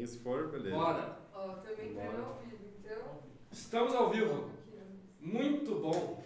mim, se for, beleza. Bora! Ó, também tá ao vivo, então. Estamos ao vivo. Muito bom!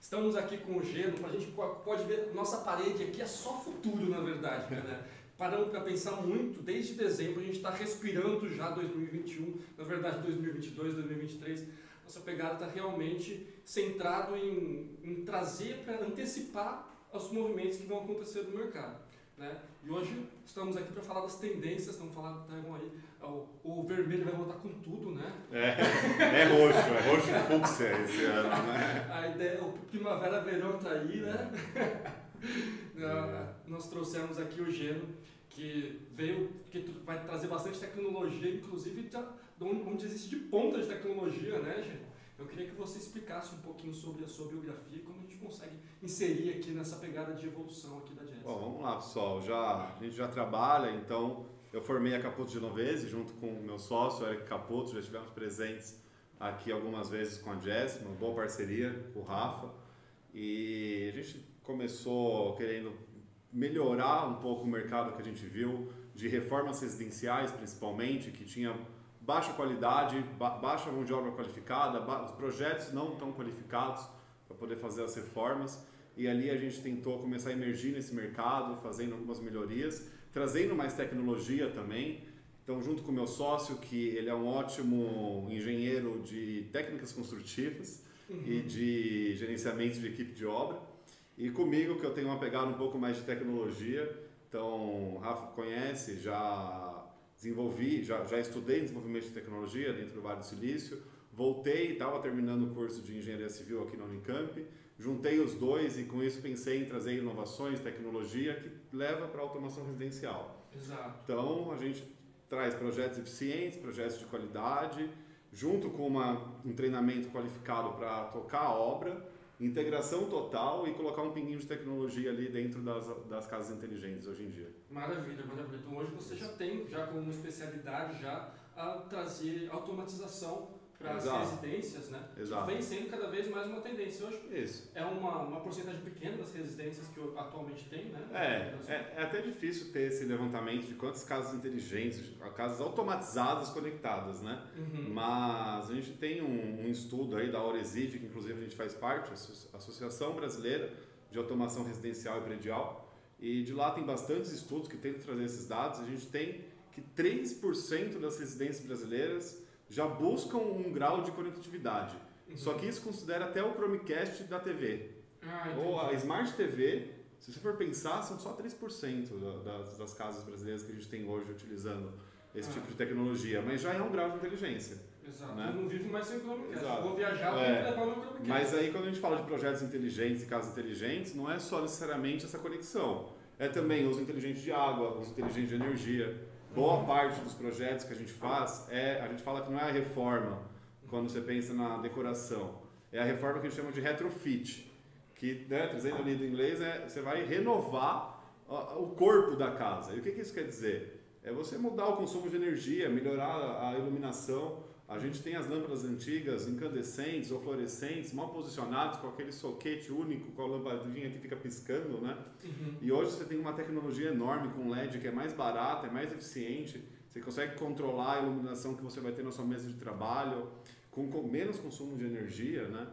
Estamos aqui com o Geno, a gente po- pode ver nossa parede aqui é só futuro, na verdade, né? Paramos para pensar muito, desde dezembro a gente está respirando já 2021, na verdade 2022, 2023. Nossa pegada está realmente centrado em, em trazer para antecipar os movimentos que vão acontecer no mercado. Né? E hoje estamos aqui para falar das tendências, estamos falando então aí, o, o vermelho vai voltar com tudo, né? É, é roxo, é roxo fúcsia esse ano, né? A ideia, o primavera-verão tá aí, né? Ah, Nós trouxemos aqui o Geno, que veio, que vai trazer bastante tecnologia, inclusive já, de onde existe de ponta de tecnologia, né, Geno? Eu queria que você explicasse um pouquinho sobre a sua biografia e como a gente consegue inserir aqui nessa pegada de evolução aqui da Jazz. Bom, vamos lá, pessoal. Já, a gente já trabalha, então eu formei a Caputo Genovese junto com o meu sócio, Eric Caputo, já estivemos presentes aqui algumas vezes com a Jess, uma boa parceria com o Rafa. E a gente começou querendo melhorar um pouco o mercado que a gente viu, de reformas residenciais principalmente, que tinha baixa qualidade, ba baixa mão de obra qualificada, os projetos não tão qualificados para poder fazer as reformas. E ali a gente tentou começar a emergir nesse mercado, fazendo algumas melhorias, trazendo mais tecnologia também. Então, junto com o meu sócio, que ele é um ótimo engenheiro de técnicas construtivas e de gerenciamento de equipe de obra. E comigo, que eu tenho uma pegada um pouco mais de tecnologia. Então, Rafa conhece, já desenvolvi, já, já estudei desenvolvimento de tecnologia dentro do Vale do Silício. Voltei, estava terminando o curso de engenharia civil aqui na Unicamp. Juntei os dois e com isso pensei em trazer inovações, tecnologia que leva para a automação residencial. Exato. Então, a gente traz projetos eficientes, projetos de qualidade, junto com uma, um treinamento qualificado para tocar a obra, integração total e colocar um pinguinho de tecnologia ali dentro das, das casas inteligentes hoje em dia. Maravilha, maravilha. Então hoje você já tem, já como especialidade, já a trazer automatização para as residências, né? Exato. Que vem sendo cada vez mais uma tendência. Hoje Isso. é uma, uma porcentagem pequena das residências que atualmente tem, né? É, é, é até difícil ter esse levantamento de quantas casas inteligentes, casas automatizadas conectadas, né? Uhum. Mas a gente tem um, um estudo aí da Auresid, que inclusive a gente faz parte, a Asso- Associação Brasileira de Automação Residencial e Predial, e de lá tem bastantes estudos que tentam trazer esses dados. A gente tem que 3% das residências brasileiras já buscam um grau de conectividade. Uhum. Só que isso considera até o Chromecast da TV. Ah, Ou a. Smart TV, se você for pensar, são só 3% da- das, das casas brasileiras que a gente tem hoje utilizando esse Ah. tipo de tecnologia, mas já é um grau de inteligência. Exato. né? Eu não vivo mais sem Chromecast. Exato. Vou viajar, eu É. levar o meu Chromecast. Mas aí quando a gente fala de projetos inteligentes e casas inteligentes, não é só necessariamente essa conexão. É também uso inteligente de água, uso inteligente de energia. Boa parte dos projetos que a gente faz é, a gente fala que não é a reforma, quando você pensa na decoração. É a reforma que a gente chama de retrofit, que, né, trazendo ali do inglês, é você vai renovar o corpo da casa. E o que, que isso quer dizer? É você mudar o consumo de energia, melhorar a iluminação. A gente tem as lâmpadas antigas, incandescentes ou fluorescentes, mal posicionadas, com aquele soquete único, com a lampadinha que fica piscando, né? Uhum. E hoje você tem uma tecnologia enorme com LED que é mais barata, é mais eficiente. Você consegue controlar a iluminação que você vai ter na sua mesa de trabalho, com, com menos consumo de energia, né?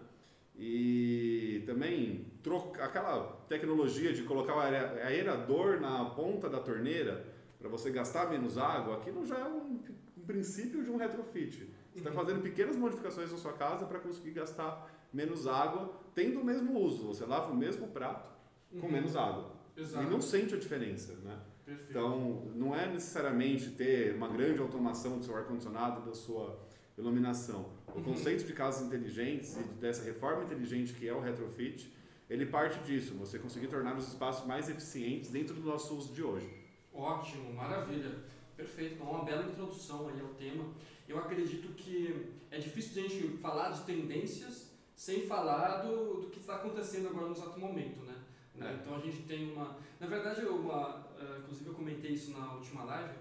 E também troca, aquela tecnologia de colocar o aera- aerador na ponta da torneira para você gastar menos água, aquilo já é um, um princípio de um retrofit. Você está fazendo pequenas modificações na sua casa para conseguir gastar menos água, tendo o mesmo uso. Você lava o mesmo prato com Uhum. menos água. Exato. E não sente a diferença, né? Perfeito. Então, não é necessariamente ter uma grande automação do seu ar-condicionado da sua iluminação. O Uhum. conceito de casas inteligentes e dessa reforma inteligente que é o retrofit, ele parte disso, você conseguir tornar os espaços mais eficientes dentro do nosso uso de hoje. Ótimo, maravilha. Perfeito, então uma bela introdução aí ao tema. Eu acredito que é difícil a gente falar de tendências sem falar do, do que está acontecendo agora no exato momento, né? É. Então a gente tem uma. Na verdade, uma, eh, inclusive eu comentei isso na última live.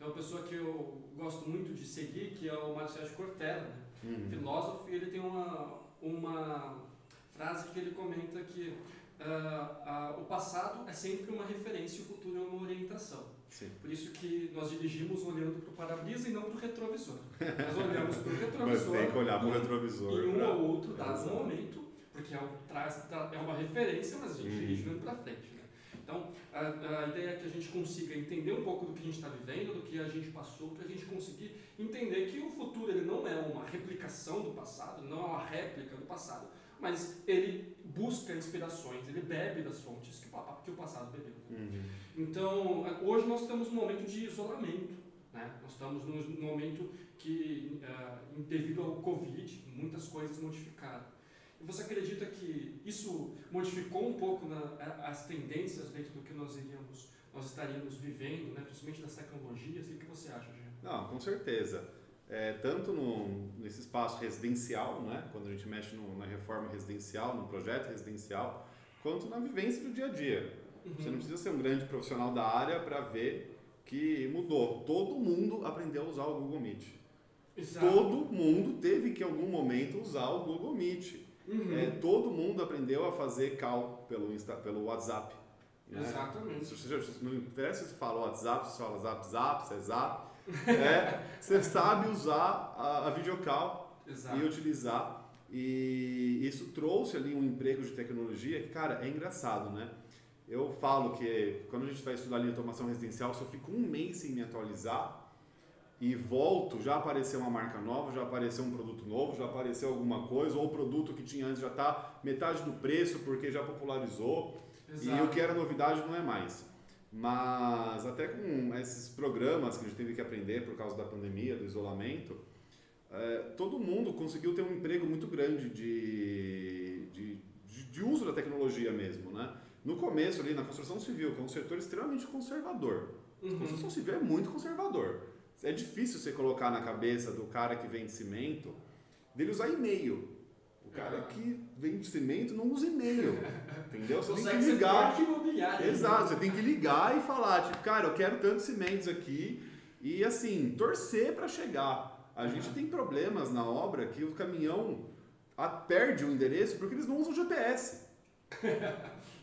É uma pessoa que eu gosto muito de seguir, que é o Mário Sérgio Cortella, né? Uhum. filósofo, e ele tem uma, uma frase que ele comenta que ah, ah, o passado é sempre uma referência e o futuro é uma orientação. Sim. Por isso que nós dirigimos olhando para o para-brisa e não para o retrovisor. Nós olhamos para o Mas retrovisor tem que olhar para o retrovisor. em um pra- ou outro dado Exato. momento, porque é, um, traz, tra- é uma referência, mas a gente Uhum. dirige olhando para frente. Né? Então, a, a ideia é que a gente consiga entender um pouco do que a gente está vivendo, do que a gente passou, para a gente conseguir entender que o futuro ele não é uma replicação do passado, não é uma réplica do passado, mas ele busca inspirações, ele bebe das fontes que, o passado bebeu. né? Uhum. Então, hoje nós estamos num momento de isolamento. Né? Nós estamos num momento que, ah, devido ao Covid, muitas coisas modificaram. E você acredita que isso modificou um pouco na- as tendências dentro do que nós iríamos, nós estaríamos vivendo, né? principalmente das tecnologias? O que você acha, Jean? Não, com certeza. É, tanto no, nesse espaço residencial, né, quando a gente mexe no- na reforma residencial, no projeto residencial, quanto na vivência do dia a dia. Você não precisa ser um grande profissional da área para ver que mudou. Todo mundo aprendeu a usar o Google Meet. Exato. Todo mundo teve que em algum momento usar o Google Meet. Uhum. É, todo mundo aprendeu a fazer call pelo, Insta, pelo WhatsApp. né? Exatamente. Não interessa se fala WhatsApp, se fala Zap Zap, se é Zap, é, você sabe usar a, a videocall Exato. e utilizar. E isso trouxe ali um emprego de tecnologia que, cara, é engraçado, né? Eu falo que quando a gente vai estudar linha de automação residencial, eu fico um mês sem me atualizar e volto, já apareceu uma marca nova, já apareceu um produto novo, já apareceu alguma coisa, ou o produto que tinha antes já está metade do preço porque já popularizou. E Exato. o que era novidade não é mais. Mas até com esses programas que a gente teve que aprender por causa da pandemia, do isolamento, é, todo mundo conseguiu ter um emprego muito grande de, de, de, de uso da tecnologia mesmo, né? No começo ali na construção civil, que é um setor extremamente conservador. A Uhum. construção civil é muito conservador. É difícil você colocar na cabeça do cara que vende cimento dele usar e-mail. O cara que vende cimento não usa e-mail. Entendeu? Você tem Consegue que ser ligar. imobiliário. Exato, você tem que ligar e falar, tipo, cara, eu quero tantos cimentos aqui e assim, torcer para chegar. A gente tem problemas na obra que o caminhão perde o endereço porque eles não usam GPS.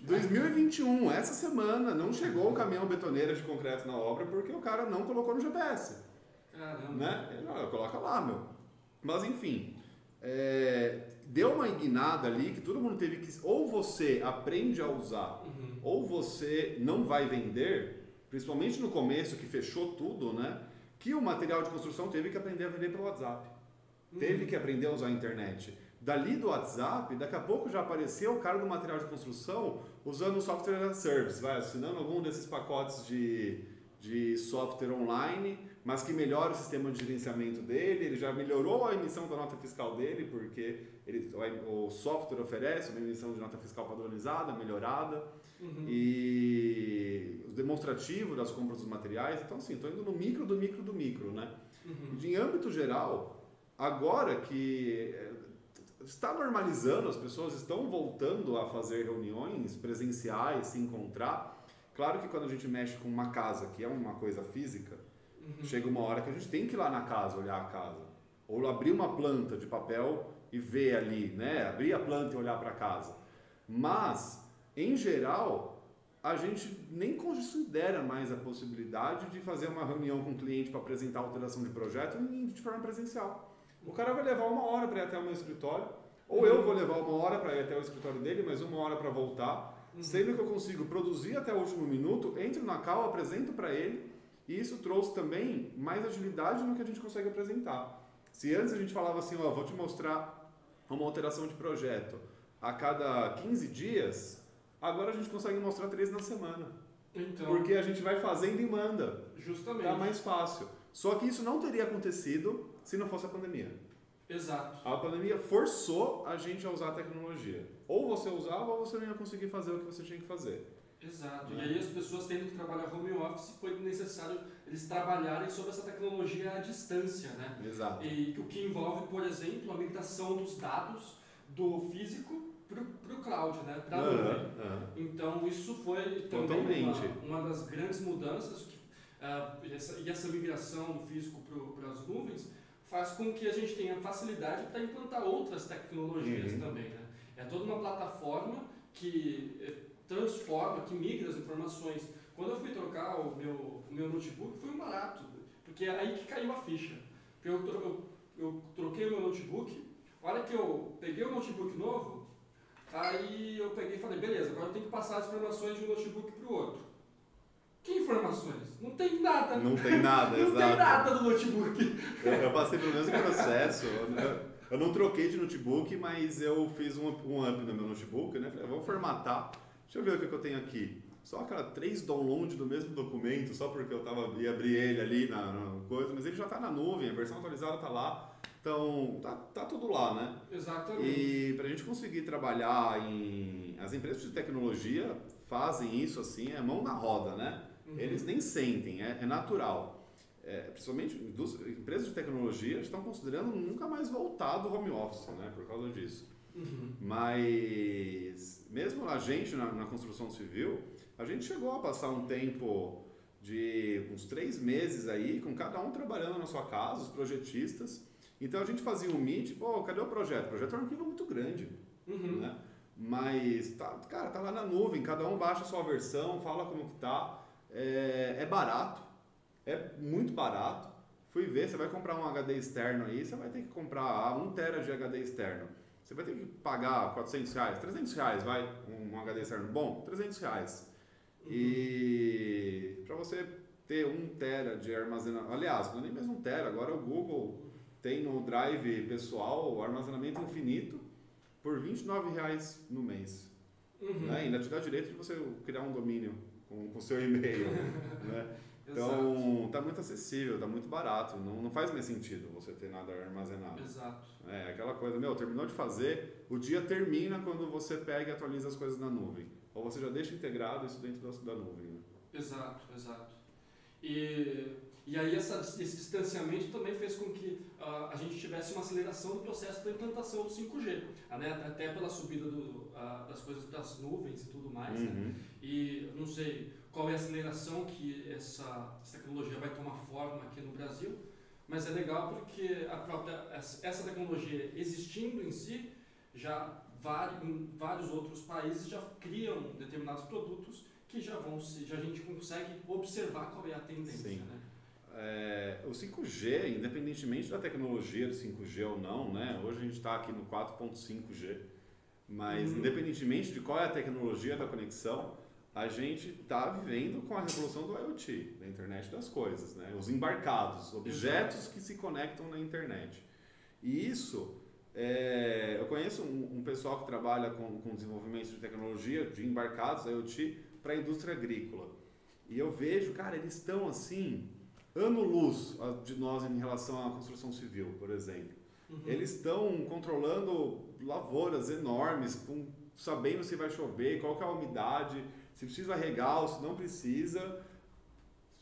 2021, essa semana, não chegou o caminhão betoneira de concreto na obra porque o cara não colocou no GPS Caramba. né? Ele, "Ah, coloca lá, meu. Mas enfim, é, deu uma guinada ali que todo mundo teve que. Ou você aprende a usar, Uhum. ou você não vai vender, principalmente no começo que fechou tudo, né? Que o material de construção teve que aprender a vender pelo WhatsApp. Uhum. Teve que aprender a usar a internet. Dali do WhatsApp, daqui a pouco já apareceu o cara do material de construção usando o software as a service, vai assinando algum desses pacotes de, de software online, mas que melhora o sistema de gerenciamento dele, ele já melhorou a emissão da nota fiscal dele, porque ele, o software oferece uma emissão de nota fiscal padronizada, melhorada, Uhum. e o demonstrativo das compras dos materiais. Então, assim, estou indo no micro do micro do micro, né? Uhum. Em âmbito geral, agora que eh, está normalizando, as pessoas estão voltando a fazer reuniões presenciais, se encontrar. Claro que quando a gente mexe com uma casa, que é uma coisa física, Uhum. chega uma hora que a gente tem que ir lá na casa olhar a casa. Ou abrir uma planta de papel e ver ali, né? Abrir a planta e olhar para casa. Mas, em geral, a gente nem considera mais a possibilidade de fazer uma reunião com o cliente para apresentar alteração de projeto de forma presencial. O cara vai levar uma hora para ir até o meu escritório, ou eu vou levar uma hora para ir até o escritório dele, mas uma hora para voltar, Uhum. sendo que eu consigo produzir até o último minuto, entro na cal, apresento para ele, e isso trouxe também mais agilidade no que a gente consegue apresentar. Se antes a gente falava assim, ó, vou te mostrar uma alteração de projeto a cada 15 dias, agora a gente consegue mostrar três na semana. Então, Porque a gente vai fazendo e manda. justamente. Tá mais fácil. Só que isso não teria acontecido se não fosse a pandemia. Exato. A pandemia forçou a gente a usar a tecnologia. Ou você usava ou você não ia conseguir fazer o que você tinha que fazer. Exato. Né? E aí as pessoas tendo que trabalhar home office, foi necessário eles trabalharem sobre essa tecnologia à distância, né? Exato. E o que envolve, por exemplo, a migração dos dados do físico para o cloud, né? Para a nuvem. Então isso foi também uma, uma das grandes mudanças que, ah, essa, e essa migração do físico para as nuvens faz com que a gente tenha facilidade para implantar outras tecnologias Uhum. também. Né? É toda uma plataforma que eh, transforma, que migra as informações Quando eu fui trocar o meu, o meu notebook, foi um barato, porque é aí que caiu a ficha. Eu, eu, eu troquei o meu notebook, a hora que eu peguei o notebook novo, aí eu peguei e falei, beleza, agora eu tenho que passar as informações de um notebook para o outro. Que informações? Não tem nada. Não tem nada, Não exato. tem nada do notebook. Eu, eu passei pelo mesmo processo. Eu, não troquei de notebook, mas eu fiz um, up- um up no meu notebook, né? Falei, vou formatar. Deixa eu ver o que eu tenho aqui. Só aquela três download do mesmo documento, só porque eu tava, ia abrir ele ali na, na coisa, mas ele já está na nuvem, a versão atualizada está lá. Então, tá, tá tudo lá, né? Exatamente. E para a gente conseguir trabalhar em. As empresas de tecnologia fazem isso assim, é mão na roda, né? Uhum. Eles nem sentem, é, é natural. É, principalmente empresas de tecnologia estão considerando nunca mais voltar do home office, né? Por causa disso. Uhum. Mas mesmo a gente na, na construção civil, a gente chegou a passar um tempo de uns três meses aí, com cada um trabalhando na sua casa, os projetistas. Então a gente fazia um meet, pô, cadê o projeto? O projeto é um arquivo muito grande Uhum. né? Mas, tá, cara, tá lá na nuvem, cada um baixa a sua versão, fala como que tá. É, é barato, é muito barato. Fui ver, você vai comprar um HD externo aí, você vai ter que comprar 1 tera de HD externo. Você vai ter que pagar 400 reais, 300 reais, vai, um HD externo bom, 300 reais. E para você ter 1 tera de armazenamento, aliás, não é nem mesmo 1 tera, agora o Google tem no Drive pessoal o armazenamento infinito por 29 reais no mês. Uhum. Né? Ainda te dá direito de você criar um domínio com o seu e-mail. né? Exato. Então, tá muito acessível, tá muito barato. Não, não faz mais sentido você ter nada armazenado. Exato. É aquela coisa, meu, terminou de fazer, o dia termina quando você pega e atualiza as coisas na nuvem. Ou você já deixa integrado isso dentro da, da nuvem. Né? Exato, exato. E, e aí essa, esse distanciamento também fez com que ah, a gente tivesse uma aceleração do processo da implantação do 5G, ah, né? até pela subida do, ah, das coisas para as nuvens e tudo mais. Né? Uhum. E não sei qual é a aceleração que essa, essa tecnologia vai tomar forma aqui no Brasil, mas é legal porque a própria, essa tecnologia existindo em si, já em vários outros países já criam determinados produtos que já vão se, já a gente consegue observar qual é a tendência, Sim. né? É, o 5G, independentemente da tecnologia do 5G ou não, né? Hoje a gente está aqui no 4.5G, mas Uhum. independentemente de qual é a tecnologia da conexão, a gente está vivendo com a revolução do IoT, da internet das coisas, né? Os embarcados, objetos que se conectam na internet. E isso, é, eu conheço um, um pessoal que trabalha com, com desenvolvimento de tecnologia de embarcados IoT para a indústria agrícola. E eu vejo, cara, eles estão assim, ano-luz de nós em relação à construção civil, por exemplo. Uhum. Eles estão controlando lavouras enormes, com, sabendo se vai chover, qual que é a umidade, se precisa regar ou se não precisa.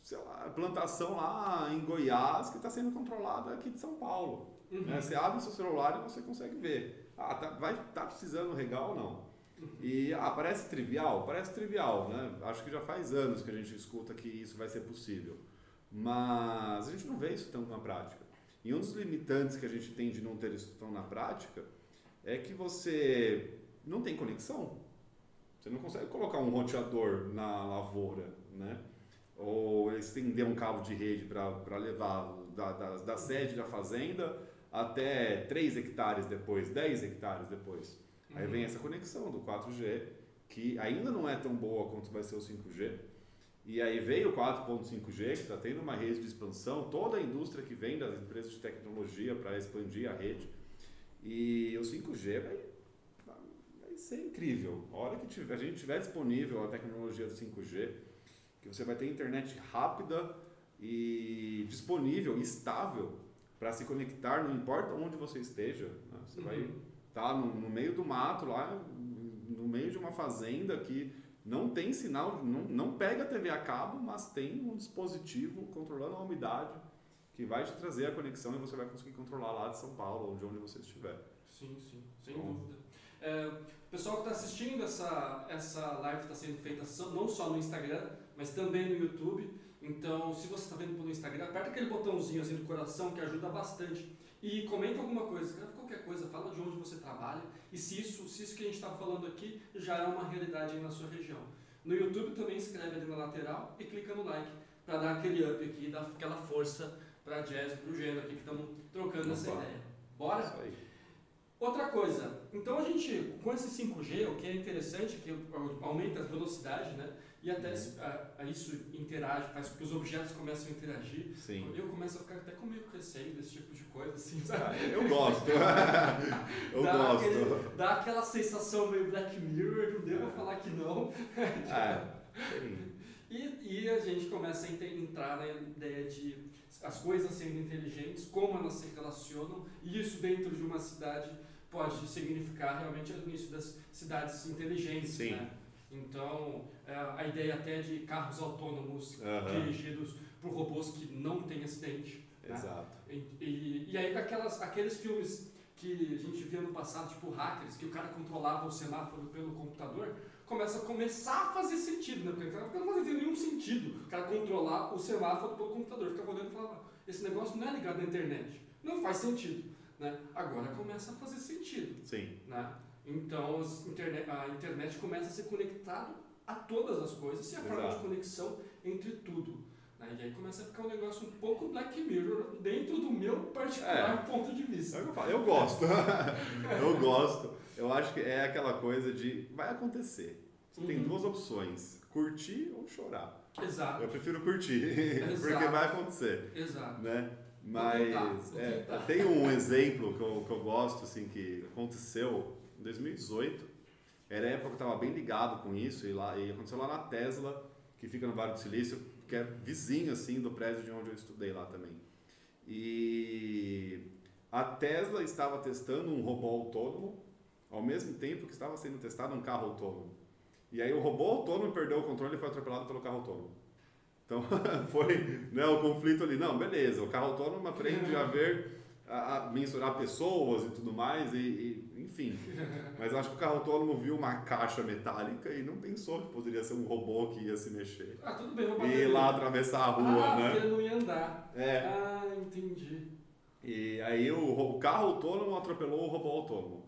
Sei lá, plantação lá em Goiás que está sendo controlada aqui de São Paulo. Uhum. né? Você abre o seu celular e você consegue ver. Ah, tá, vai, tá precisando regar ou não? E ah, parece trivial? Parece trivial, né? Acho que já faz anos que a gente escuta que isso vai ser possível. Mas a gente não vê isso tanto na prática. E um dos limitantes que a gente tem de não ter isso tão na prática é que você não tem conexão. Você não consegue colocar um roteador na lavoura, né? Ou estender um cabo de rede para levar da, da, da sede da fazenda até 3 hectares depois, 10 hectares depois. Aí Uhum. vem essa conexão do 4G, que ainda não é tão boa quanto vai ser o 5G. E aí veio o 4.5G, que está tendo uma rede de expansão, toda a indústria que vem das empresas de tecnologia para expandir a rede. E o 5G vai, vai ser incrível. A hora que tiver, a gente tiver disponível a tecnologia do 5G, que você vai ter internet rápida e disponível, estável, para se conectar, não importa onde você esteja. né? Você vai Uhum. tá no, no meio do mato lá, no meio de uma fazenda que não tem sinal, não, não pega a TV a cabo, mas tem um dispositivo controlando a umidade que vai te trazer a conexão e você vai conseguir controlar lá de São Paulo ou de onde você estiver. Sim, sim, sem Bom. dúvida. É, o pessoal que está assistindo essa, essa live está sendo feita não só no Instagram, mas também no YouTube. Então, se você está vendo pelo Instagram, aperta aquele botãozinho assim do coração que ajuda bastante. E comenta alguma coisa, escreve qualquer coisa, fala de onde você trabalha e se isso, se isso que a gente estava falando aqui já é uma realidade aí na sua região. No YouTube também escreve ali na lateral e clica no like para dar aquele up aqui, dar aquela força para Jazz e pro Geno aqui que estamos trocando essa Opa. ideia. Bora? Isso aí. Outra coisa, então a gente, com esse 5G, o que é interessante é que aumenta a velocidade, né? E até Uhum. a- a isso interage, faz com que os objetos comecem a interagir. Sim. Eu começo a ficar até com meio receio desse tipo de coisa, assim, Ah, sabe? Eu gosto. eu Dá gosto. aquele- dá aquela sensação meio Black Mirror, não devo É. falar que não. É. E, e a gente começa a entrar na ideia de as coisas sendo inteligentes, como elas se relacionam, e isso dentro de uma cidade pode significar realmente o início das cidades inteligentes. Sim. Né? Então, é, a ideia até de carros autônomos Aham. dirigidos por robôs que não têm acidente. né? Exato. E, e, e aí aquelas, aqueles filmes que a gente via no passado, tipo hackers, que o cara controlava o semáforo pelo computador, começa a começar a fazer sentido, né? Porque não fazia nenhum sentido o cara controlar o semáforo pelo computador. Ficava olhando e falava, esse negócio não é ligado à internet. Não faz sentido. Né? Agora começa a fazer sentido. Sim. Né? Então as interne- a internet começa a ser conectado a todas as coisas e a forma de conexão entre tudo. né? E aí começa a ficar um negócio um pouco Black Mirror dentro do meu particular ponto de É vista. o que eu falo. Eu gosto. eu gosto. Eu acho que é aquela coisa de vai acontecer. Você tem Uhum. duas opções: curtir ou chorar. Exato, Eu prefiro curtir, porque vai acontecer, exato. né? Mas vou é, tentar. tem um exemplo que eu, que eu gosto, assim, que aconteceu 2018. Era a época que eu estava bem ligado com isso e, lá, e aconteceu lá na Tesla, que fica no Vale do Silício, que é vizinho, assim, do prédio de onde eu estudei lá também. E a Tesla estava testando um robô autônomo ao mesmo tempo que estava sendo testado um carro autônomo. E aí o robô autônomo perdeu o controle e foi atropelado pelo carro autônomo. Então foi né, o conflito ali. Não, beleza, o carro autônomo aprende a ver, a, a mensurar pessoas e tudo mais, e, e, enfim. Mas acho que o carro autônomo viu uma caixa metálica e não pensou que poderia ser um robô que ia se mexer. Ah, tudo bem, vou E bater ir nele. lá atravessar a rua, ah, né? porque ele não ia andar. É. Ah, entendi. E aí o, o carro autônomo atropelou o robô autônomo.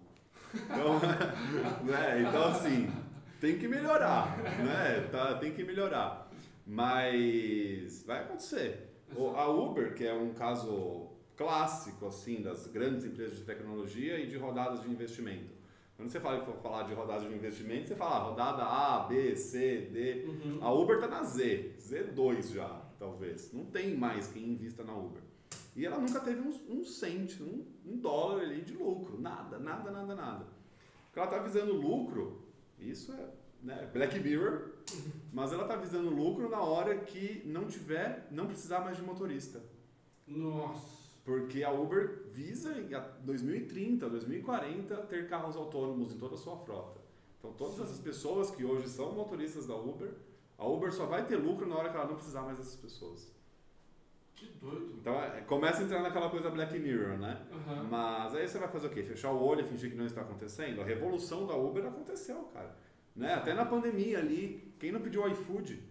Então, né? então assim, tem que melhorar, né? Tá, tem que melhorar. Mas vai acontecer. O- a Uber, que é um caso clássico assim das grandes empresas de tecnologia e de rodadas de investimento. Quando você fala, for falar de rodadas de investimento, você fala ah, rodada A, B, C, D. Uhum. A Uber está na Z, Z2 já, talvez. Não tem mais quem invista na Uber. E ela nunca teve um, um um, um dólar ali de lucro. Nada, nada, nada, nada. Porque ela está visando lucro, isso é né, Black Mirror, mas ela está visando lucro na hora que não tiver, não precisar mais de motorista. Nossa. Porque a Uber visa em a- 2030, 2040 ter carros autônomos em toda a sua frota. Então todas Sim. essas pessoas que hoje são motoristas da Uber, a Uber só vai ter lucro na hora que ela não precisar mais dessas pessoas. Que doido. Então é, começa a entrar naquela coisa Black Mirror, né? Aham. Mas aí você vai fazer o quê? Fechar o olho e fingir que não está acontecendo? A revolução da Uber aconteceu, cara. Né? Até na pandemia ali, quem não pediu iFood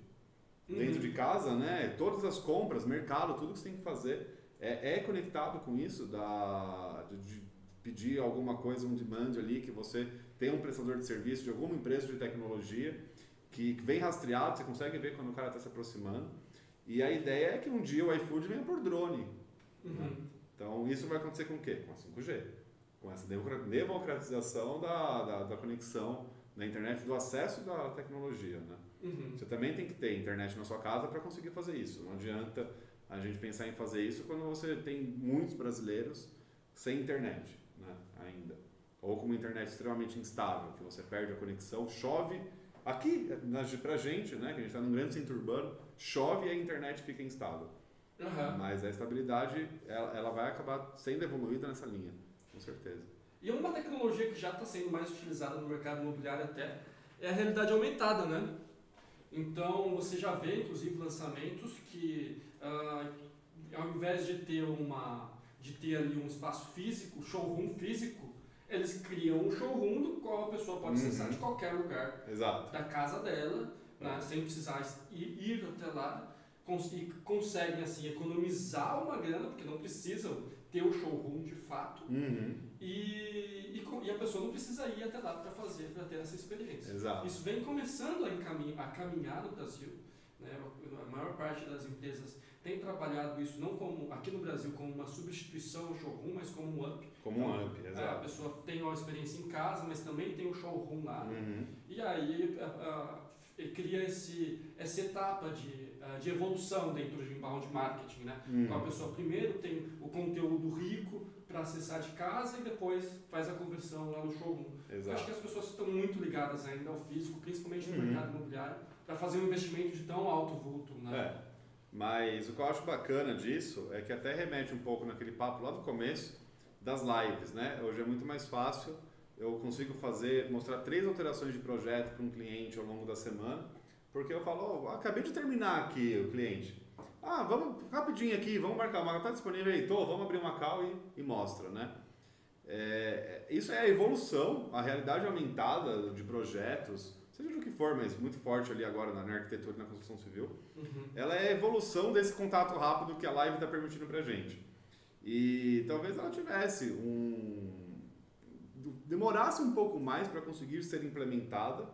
dentro Uhum. de casa, né? Todas as compras, mercado, tudo que você tem que fazer é, é conectado com isso da, de, de pedir alguma coisa, um demand ali, que você tem um prestador de serviço de alguma empresa de tecnologia que, que vem rastreado, você consegue ver quando o cara está se aproximando. E a ideia é que um dia o iFood venha por drone. Uhum. Então isso vai acontecer com o quê? Com a 5G. Com essa democra- democratização da, da, da conexão da internet, do acesso da tecnologia, né? Uhum. Você também tem que ter internet na sua casa para conseguir fazer isso. Não adianta a gente pensar em fazer isso quando você tem muitos brasileiros sem internet, né? Ainda. Ou com uma internet extremamente instável, que você perde a conexão, chove. Aqui, pra gente, né, que a gente está num grande centro urbano, chove e a internet fica instável. Aham. Mas a estabilidade, ela, ela vai acabar sendo evoluída nessa linha, com certeza. E uma tecnologia que já está sendo mais utilizada no mercado imobiliário até é a realidade aumentada, né? Então você já vê, inclusive, lançamentos que ah, ao invés de ter uma de ter ali um espaço físico, showroom físico, eles criam um showroom do qual a pessoa pode Uhum. acessar de qualquer lugar Exato. da casa dela, né, sem precisar ir, ir até lá. cons e conseguem assim economizar uma grana, porque não precisam ter o showroom de fato, Uhum. e, e, e a pessoa não precisa ir até lá para fazer, para ter essa experiência. Exato. Isso vem começando a, encamin- a caminhar no Brasil. Né? A maior parte das empresas tem trabalhado isso não como aqui no Brasil como uma substituição ao showroom, mas como um up. Como um amp, É, a exato. pessoa tem uma experiência em casa, mas também tem o showroom lá. Uhum. E aí a- a- e cria esse, essa etapa de, ah, de evolução dentro de inbound marketing, né? Uhum. Então a pessoa primeiro tem o conteúdo rico para acessar de casa e depois faz a conversão lá no showroom. Eu acho Exato. que as pessoas estão muito ligadas ainda ao físico, principalmente no Uhum. mercado imobiliário, para fazer um investimento de tão alto vulto, né? É. Mas o que eu acho bacana disso é que até remete um pouco naquele papo lá do começo das lives, né? Hoje é muito mais fácil, eu consigo fazer, mostrar três alterações de projeto para um cliente ao longo da semana, porque eu falo, "Ó, acabei de terminar aqui o cliente. Ah, vamos rapidinho aqui, vamos marcar uma, tá disponível aí? Tô, vamos abrir uma call e, e mostra, né? É, isso é a evolução, a realidade aumentada de projetos, seja do que for, mas muito forte ali agora na na arquitetura e na construção civil Uhum. ela é a evolução desse contato rápido que a live está permitindo pra gente. E talvez ela tivesse um. Demorasse um pouco mais para conseguir ser implementada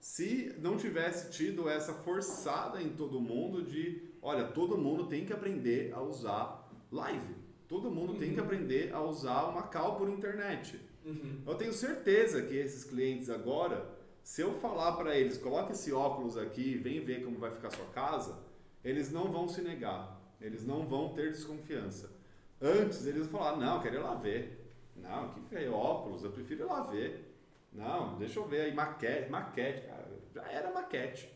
se não tivesse tido essa forçada em todo mundo de: olha, todo mundo tem que aprender a usar live. Todo mundo tem que Uhum. aprender a usar uma call por internet. Uhum. Eu tenho certeza que esses clientes agora, se eu falar para eles, coloque esse óculos aqui, vem ver como vai ficar a sua casa, eles não vão se negar, eles não vão ter desconfiança. Antes eles vão falar, não, quero ir lá ver. Não, o que é óculos? Eu prefiro ir lá ver. Não, deixa eu ver aí, maquete, maquete, cara, já era maquete.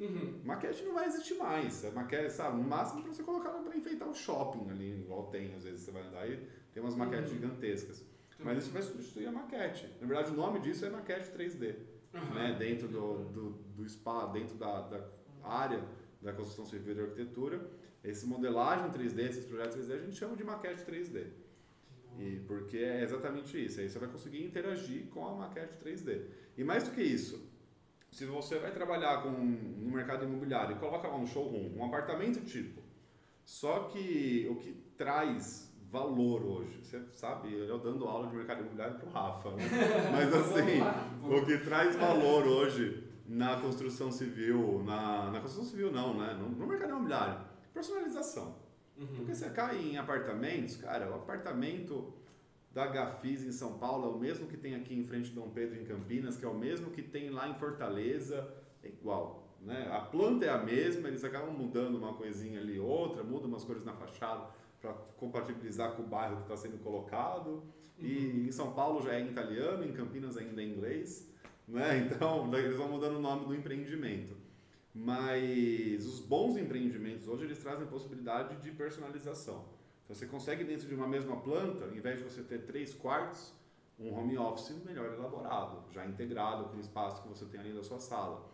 Uhum. Maquete não vai existir mais. É maquete, sabe? No máximo para você colocar para enfeitar o shopping ali, igual tem, às vezes você vai andar e tem umas maquetes Uhum. gigantescas. Mas isso vai substituir a maquete. Na verdade, o nome disso é maquete 3D. Aham. Né? Dentro do, do, do spa, dentro da, da área da construção civil e da arquitetura, esse modelagem 3D, esses projetos 3D, a gente chama de maquete 3D. E porque é exatamente isso. Aí você vai conseguir interagir com a maquete 3D. E mais do que isso, se você vai trabalhar com, no mercado imobiliário e coloca lá um showroom, um apartamento tipo, só que o que traz valor hoje, você sabe, eu dando aula de mercado imobiliário pro Rafa, né? mas assim, o que traz valor hoje na construção civil, na, na construção civil não, né? No, no mercado imobiliário, personalização. Uhum. Porque você cai em apartamentos, cara, o apartamento da Gafis em São Paulo é o mesmo que tem aqui em frente de Dom Pedro em Campinas, que é o mesmo que tem lá em Fortaleza, é igual. Né? A planta é a mesma, eles acabam mudando uma coisinha ali outra, mudam umas cores na fachada para compatibilizar com o bairro que está sendo colocado. E em São Paulo já é em italiano, em Campinas ainda é em inglês. Né? Então eles vão mudando o nome do empreendimento. Mas os bons empreendimentos hoje eles trazem possibilidade de personalização. Então você consegue dentro de uma mesma planta, em vez de você ter três quartos, um home office melhor elaborado, já integrado com o espaço que você tem ali da sua sala.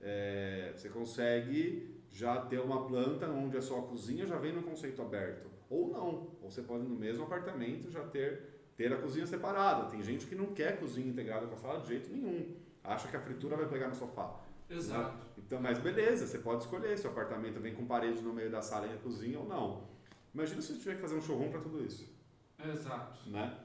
É, você consegue já ter uma planta onde a sua cozinha já vem no conceito aberto. Ou não. Ou você pode no mesmo apartamento já ter, ter a cozinha separada. Tem gente que não quer cozinha integrada com a sala de jeito nenhum. Acha que a fritura vai pegar no sofá. Exato. Então, mas beleza, você pode escolher se o apartamento vem com parede no meio da sala e a cozinha ou não. Imagina se você tiver que fazer um showroom para tudo isso, Exato. né?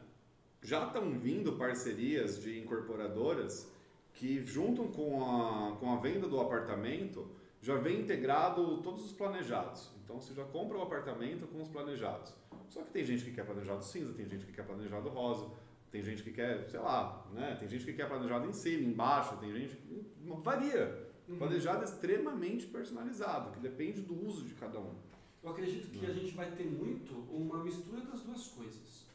Já estão vindo parcerias de incorporadoras que juntam com a, com a venda do apartamento já vem integrado todos os planejados. Então você já compra o apartamento com os planejados. Só que tem gente que quer planejado cinza, tem gente que quer planejado rosa, tem gente que quer, sei lá, né? Tem gente que quer planejado em cima, embaixo, tem gente varia. Uhum. Planejado extremamente personalizado, que depende do uso de cada um. Eu acredito que a gente vai ter muito uma mistura das duas coisas.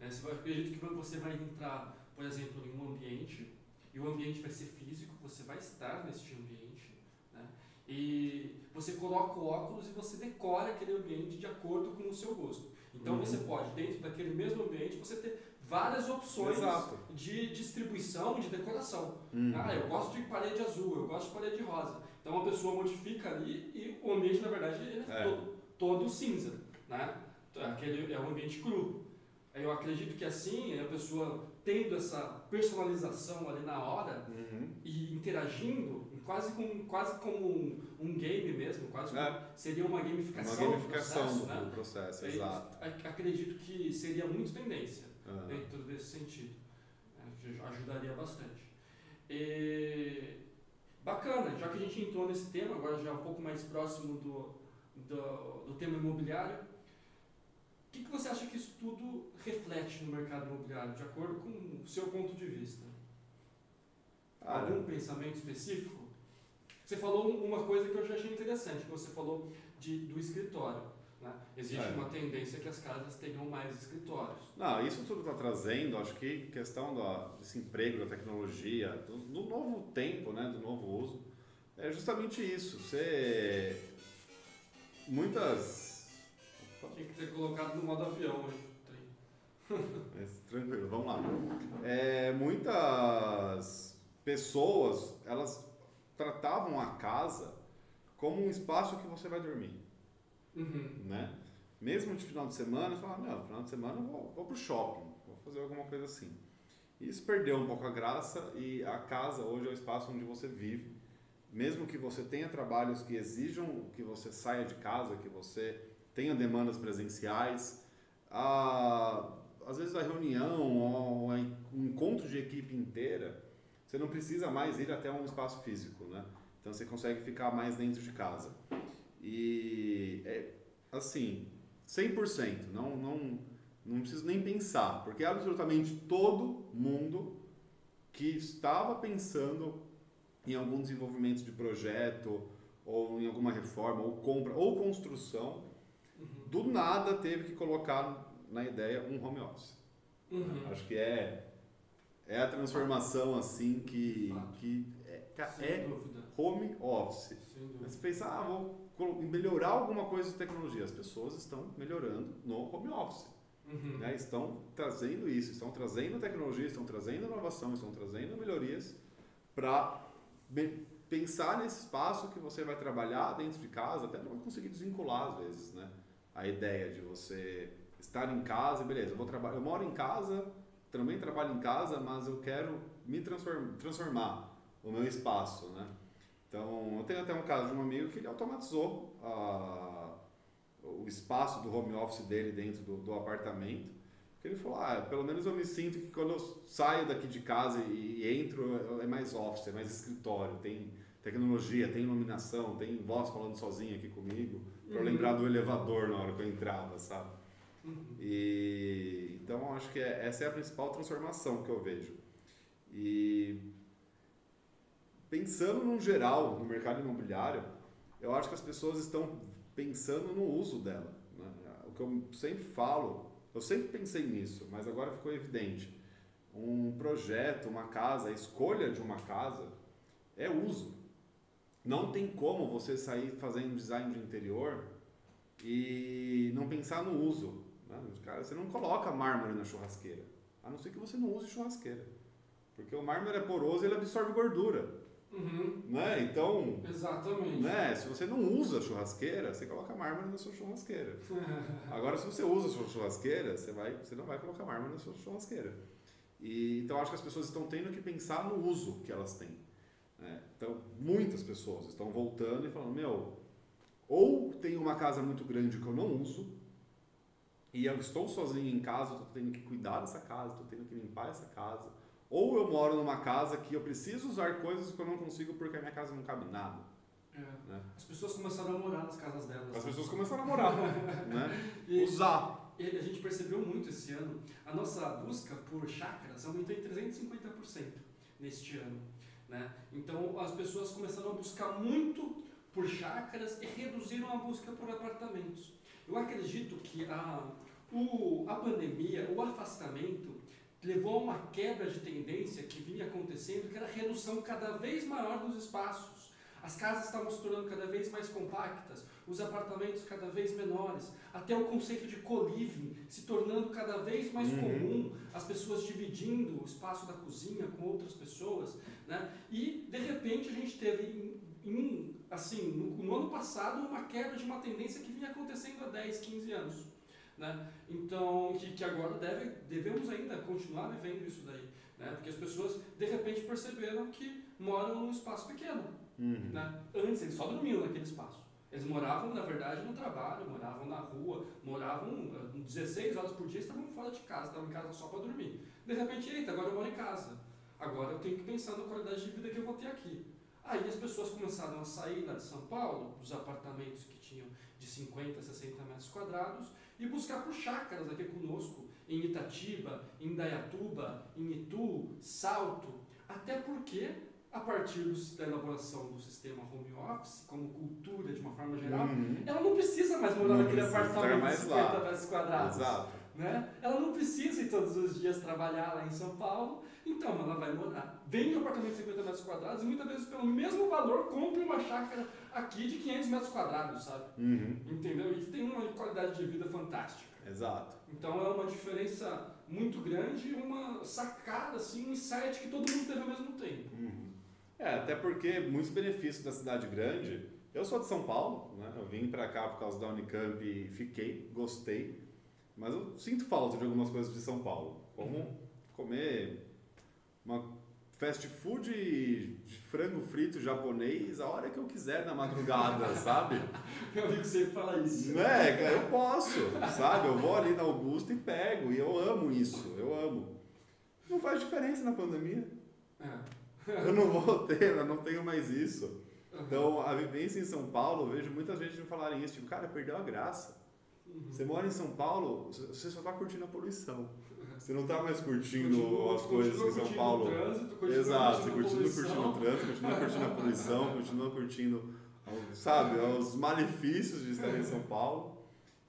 Né? Eu acredito que você vai entrar, por exemplo, em um ambiente, e o ambiente vai ser físico, você vai estar neste ambiente, né? e você coloca o óculos e você decora aquele ambiente de acordo com o seu gosto. Então Uhum. você pode, dentro daquele mesmo ambiente, você ter várias opções Exato. de distribuição, de decoração. Uhum. Ah, eu gosto de parede azul, eu gosto de parede rosa. Então a pessoa modifica ali e o ambiente, na verdade, é, É. Todo, todo cinza, né? Aquele é um ambiente cru. Eu acredito que assim, a pessoa tendo essa personalização ali na hora Uhum. e interagindo, quase, com, quase como um, um game mesmo, quase É. seria uma gamificação, Uma gamificação do do processo, né? processo, exato. ac- acredito que seria muito tendência Ah. dentro desse sentido. Ajudaria bastante. E, bacana, já que a gente entrou nesse tema, agora já um pouco mais próximo do, do, do tema imobiliário, o que, que você acha que isso tudo reflete no mercado imobiliário, de acordo com o seu ponto de vista? Cara, Algum pensamento específico? Você falou uma coisa que eu já achei interessante, que você falou de, do escritório. Né? Existe É. uma tendência que as casas tenham mais escritórios. Não, isso tudo está trazendo, acho que questão da, desse emprego da tecnologia, do, do novo tempo, né, do novo uso, é justamente isso. Você. Muitas. Opa, Tinha que ter colocado no modo avião, hein? mas tranquilo, vamos lá. É, muitas pessoas, elas tratavam a casa como um espaço que você vai dormir. Uhum. né? Mesmo de final de semana, você fala, não, final de semana eu vou, vou pro shopping, vou fazer alguma coisa assim. Isso perdeu um pouco a graça e a casa hoje é o espaço onde você vive. Mesmo que você tenha trabalhos que exijam que você saia de casa, que você tenha demandas presenciais, a, às vezes a reunião ou um encontro de equipe inteira, você não precisa mais ir até um espaço físico, né? Então você consegue ficar mais dentro de casa. E é assim, 100%, não, não, não preciso nem pensar, porque absolutamente todo mundo que estava pensando em algum desenvolvimento de projeto, ou em alguma reforma, ou compra, ou construção, Uhum. do nada teve que colocar na ideia um home office. Uhum. Acho que é, é a transformação assim que, que é, é home office. Mas você pensa, ah, vou melhorar alguma coisa de tecnologia. As pessoas estão melhorando no home office. Uhum. né? Estão trazendo isso, estão trazendo tecnologia, estão trazendo inovação, estão trazendo melhorias para pensar nesse espaço que você vai trabalhar dentro de casa, até para conseguir desvincular às vezes, né? A ideia de você estar em casa, beleza, eu vou trabalhar, eu moro em casa, também trabalho em casa, mas eu quero me transform- transformar o meu espaço, né? Então, eu tenho até um caso de um amigo que ele automatizou a, o espaço do home office dele dentro do, do apartamento. Ele falou, ah, pelo menos eu me sinto que quando eu saio daqui de casa e, e entro, é mais office, é mais escritório, tem tecnologia, tem iluminação, tem voz falando sozinha aqui comigo, para Uhum. lembrar do elevador na hora que eu entrava, sabe? Uhum. E então acho que é- essa é a principal transformação que eu vejo. E pensando no geral no mercado imobiliário, eu acho que as pessoas estão pensando no uso dela. né? O que eu sempre falo, eu sempre pensei nisso, mas agora ficou evidente. Um projeto, uma casa, a escolha de uma casa é uso. Não tem como você sair fazendo design de interior e não pensar no uso. Né? Cara, você não coloca mármore na churrasqueira, a não ser que você não use churrasqueira. Porque o mármore é poroso e ele absorve gordura. Uhum. Né? Então, Exatamente. né? se você não usa churrasqueira, você coloca mármore na sua churrasqueira. Agora, se você usa a sua churrasqueira, você, vai, você não vai colocar mármore na sua churrasqueira. E, então, acho que as pessoas estão tendo que pensar no uso que elas têm. né? Então, muitas pessoas estão voltando e falando: meu, ou tem uma casa muito grande que eu não uso, e eu estou sozinho em casa, estou tendo que cuidar dessa casa, estou tendo que limpar essa casa. Ou eu moro numa casa que eu preciso usar coisas que eu não consigo porque a minha casa não cabe nada. É. Né? As pessoas começaram a morar nas casas delas. As pessoas começaram a morar, né? E- usar. E a gente percebeu muito esse ano, a nossa busca por chácaras aumentou em 350% neste ano. Né? Então as pessoas começaram a buscar muito por chácaras e reduziram a busca por apartamentos. Eu acredito que a, o, a pandemia, o afastamento, levou a uma quebra de tendência que vinha acontecendo, que era a redução cada vez maior dos espaços. As casas estavam se tornando cada vez mais compactas, os apartamentos cada vez menores, até o conceito de co-living se tornando cada vez mais Uhum. comum, as pessoas dividindo o espaço da cozinha com outras pessoas, né? E de repente a gente teve em, em, assim, no, no ano passado uma quebra de uma tendência que vinha acontecendo há 10, 15 anos, né? Então, que, que agora deve, devemos ainda continuar vivendo isso daí, né? Porque as pessoas de repente perceberam que moram num espaço pequeno, Uhum. Né? Antes eles só dormiam naquele espaço. Eles moravam, na verdade, no trabalho, moravam na rua, moravam eh, 16 horas por dia, estavam fora de casa, estavam em casa só para dormir. De repente, eita, agora eu moro em casa. Agora eu tenho que pensar na qualidade de vida que eu vou ter aqui. Aí as pessoas começaram a sair lá de São Paulo, dos apartamentos que tinham de 50 a 60 metros quadrados, e buscar por chácaras aqui conosco, em Itatiba, em Dayatuba, em Itu, Salto. Até porque, a partir do- da elaboração do sistema home office, como cultura de uma forma geral, Uhum. ela não precisa mais morar Não naquele apartamento de mais 50 lá. metros quadrados. Exato. Né? Ela não precisa ir todos os dias trabalhar lá em São Paulo, então ela vai morar. Vem em um apartamento de 50 metros quadrados e muitas vezes pelo mesmo valor compra uma chácara aqui de 500 metros quadrados, sabe? Uhum. Entendeu? E tem uma qualidade de vida fantástica. Exato. Então é uma diferença muito grande, uma sacada, assim, um insight que todo mundo teve ao mesmo tempo. Uhum. É, até porque muitos benefícios da cidade grande. Eu sou de São Paulo, né? Eu vim pra cá por causa da Unicamp e fiquei, gostei. Mas eu sinto falta de algumas coisas de São Paulo. Como comer uma fast food de frango frito japonês a hora que eu quiser na madrugada, sabe? Meu amigo sempre fala isso. Não é, cara, eu posso, sabe? Eu vou ali na Augusta e pego, e eu amo isso, eu amo. Não faz diferença na pandemia. É. Eu não vou ter, eu não tenho mais isso. Então, a vivência em São Paulo, eu vejo muita gente me falarem isso, tipo, cara, perdeu a graça. Uhum. Você mora em São Paulo, você só tá curtindo a poluição. Você não tá mais curtindo Continua- as coisas em São Paulo. trânsito, continua Exato, você continua curtindo o trânsito, continua curtindo a poluição, continua curtindo, sabe, os malefícios de estar em São Paulo.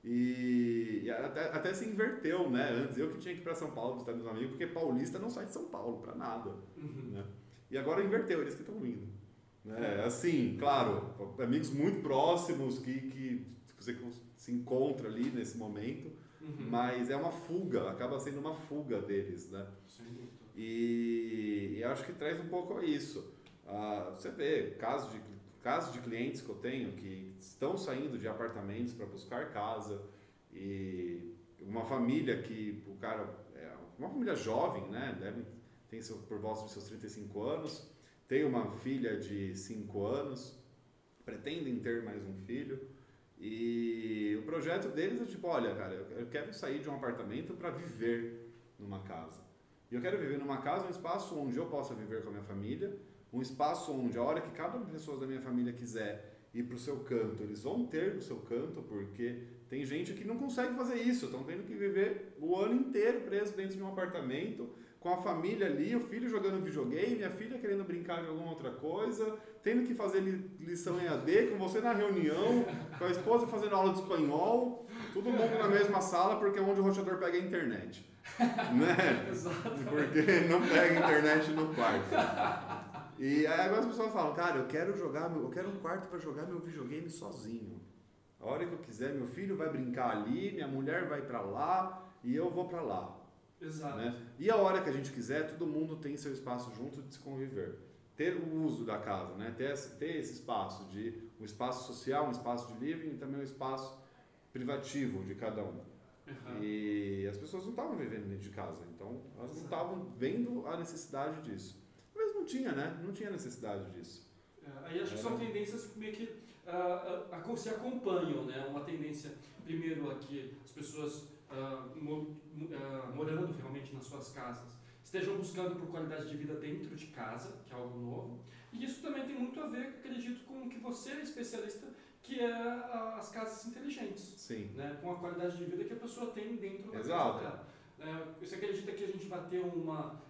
E, e até, até se inverteu, né? Antes eu que tinha que ir para São Paulo visitar meus amigos, porque paulista não sai de São Paulo para nada. Uhum. né? E agora inverteu, eles que estão vindo. Né? Assim, claro, amigos muito próximos que, que você se encontra ali nesse momento, Uhum. mas é uma fuga, acaba sendo uma fuga deles, né? Dúvida. E, e acho que traz um pouco a isso. Ah, você vê casos de, casos de clientes que eu tenho que estão saindo de apartamentos para buscar casa e uma família que o cara é uma família jovem, né? Deve, tem seu, por volta de seus 35 anos, tem uma filha de 5 anos, pretendem ter mais um filho. E o projeto deles é tipo, olha, cara, eu quero sair de um apartamento para viver numa casa. E eu quero viver numa casa, um espaço onde eu possa viver com a minha família, um espaço onde a hora que cada pessoa da minha família quiser ir para o seu canto, eles vão ter o seu canto, porque tem gente que não consegue fazer isso, estão tendo que viver o ano inteiro preso dentro de um apartamento, com a família ali, o filho jogando videogame, a filha querendo brincar de alguma outra coisa, tendo que fazer li- lição em AD, com você na reunião, com a esposa fazendo aula de espanhol, todo mundo na mesma sala, porque é onde o roteador pega a internet. Né? Exato. Porque não pega internet no quarto. E aí agora as pessoas falam, cara, eu quero jogar, meu- eu quero um quarto para jogar meu videogame sozinho. A hora que eu quiser, meu filho vai brincar ali, minha mulher vai para lá e eu vou para lá. Exato. Né? E a hora que a gente quiser, todo mundo tem seu espaço junto de se conviver. Ter o uso da casa, né? ter, esse, ter esse espaço de um espaço social, um espaço de living e também um espaço privativo de cada um. Uhum. E as pessoas não estavam vivendo dentro de casa, então elas não estavam vendo a necessidade disso. Mas não tinha, né? Não tinha necessidade disso. É, aí acho que são tendências meio que ah, ah, se acompanham, né? Uma tendência, primeiro aqui, as pessoas ah, mo- ah, morando realmente nas suas casas estejam buscando por qualidade de vida dentro de casa, que é algo novo. E isso também tem muito a ver, acredito, com o que você é especialista, que é as casas inteligentes. Sim. né, com a qualidade de vida que a pessoa tem dentro da Exato. casa dela. É, você acredita que a gente vai ter uma,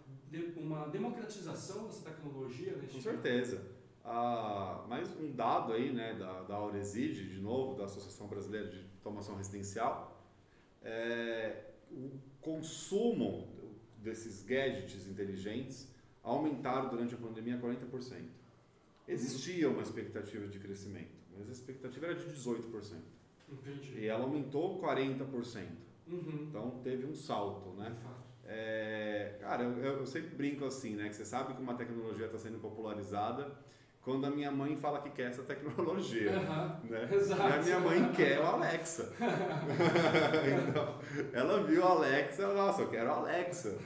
uma democratização dessa tecnologia? Neste Com certeza. Ah, mais um dado aí, né, da, da Aureside, de novo, da Associação Brasileira de Automação Residencial, é, o consumo desses gadgets inteligentes aumentaram durante a pandemia 40%. Existia uma expectativa de crescimento, mas a expectativa era de 18%. Entendi. E ela aumentou 40%. Uhum. Então teve um salto, né? É, cara, eu, eu sempre brinco assim, né? Que você sabe que uma tecnologia está sendo popularizada quando a minha mãe fala que quer essa tecnologia. Aham. Né? Exato. E a minha mãe quer o Alexa. então, ela viu o Alexa, ela, nossa, eu quero o Alexa.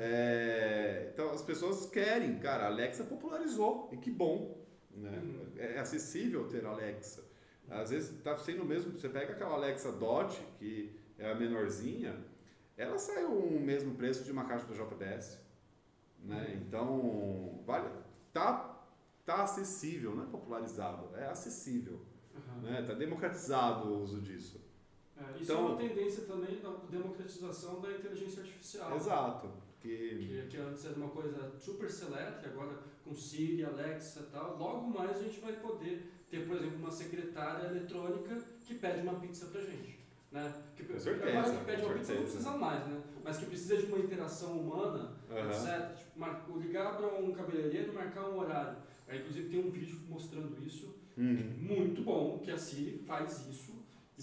É, então as pessoas querem, cara, a Alexa popularizou, e que bom. Né? Uhum. É acessível ter Alexa. Às vezes está sendo mesmo, você pega aquela Alexa Dot, que é a menorzinha, ela sai o mesmo preço de uma caixa da JBS. Né? Uhum. Então, vale, tá, tá acessível, não é popularizado, é acessível. Aham. Né? Tá democratizado o uso disso. É, isso Então- é uma tendência também da democratização da inteligência artificial. Exato. Que, Que, que antes era uma coisa super seleta, agora com Siri, Alexa e tal, logo mais a gente vai poder ter, por exemplo, uma secretária eletrônica que pede uma pizza pra gente. Né? Que, Com certeza, agora que pede uma pizza não certeza. precisa mais, né? Mas que precisa de uma interação humana, Aham. etc. Tipo, ligar para um cabeleireiro marcar um horário. Aí, inclusive, tem um vídeo mostrando isso, Uhum. muito bom, que a Siri faz isso,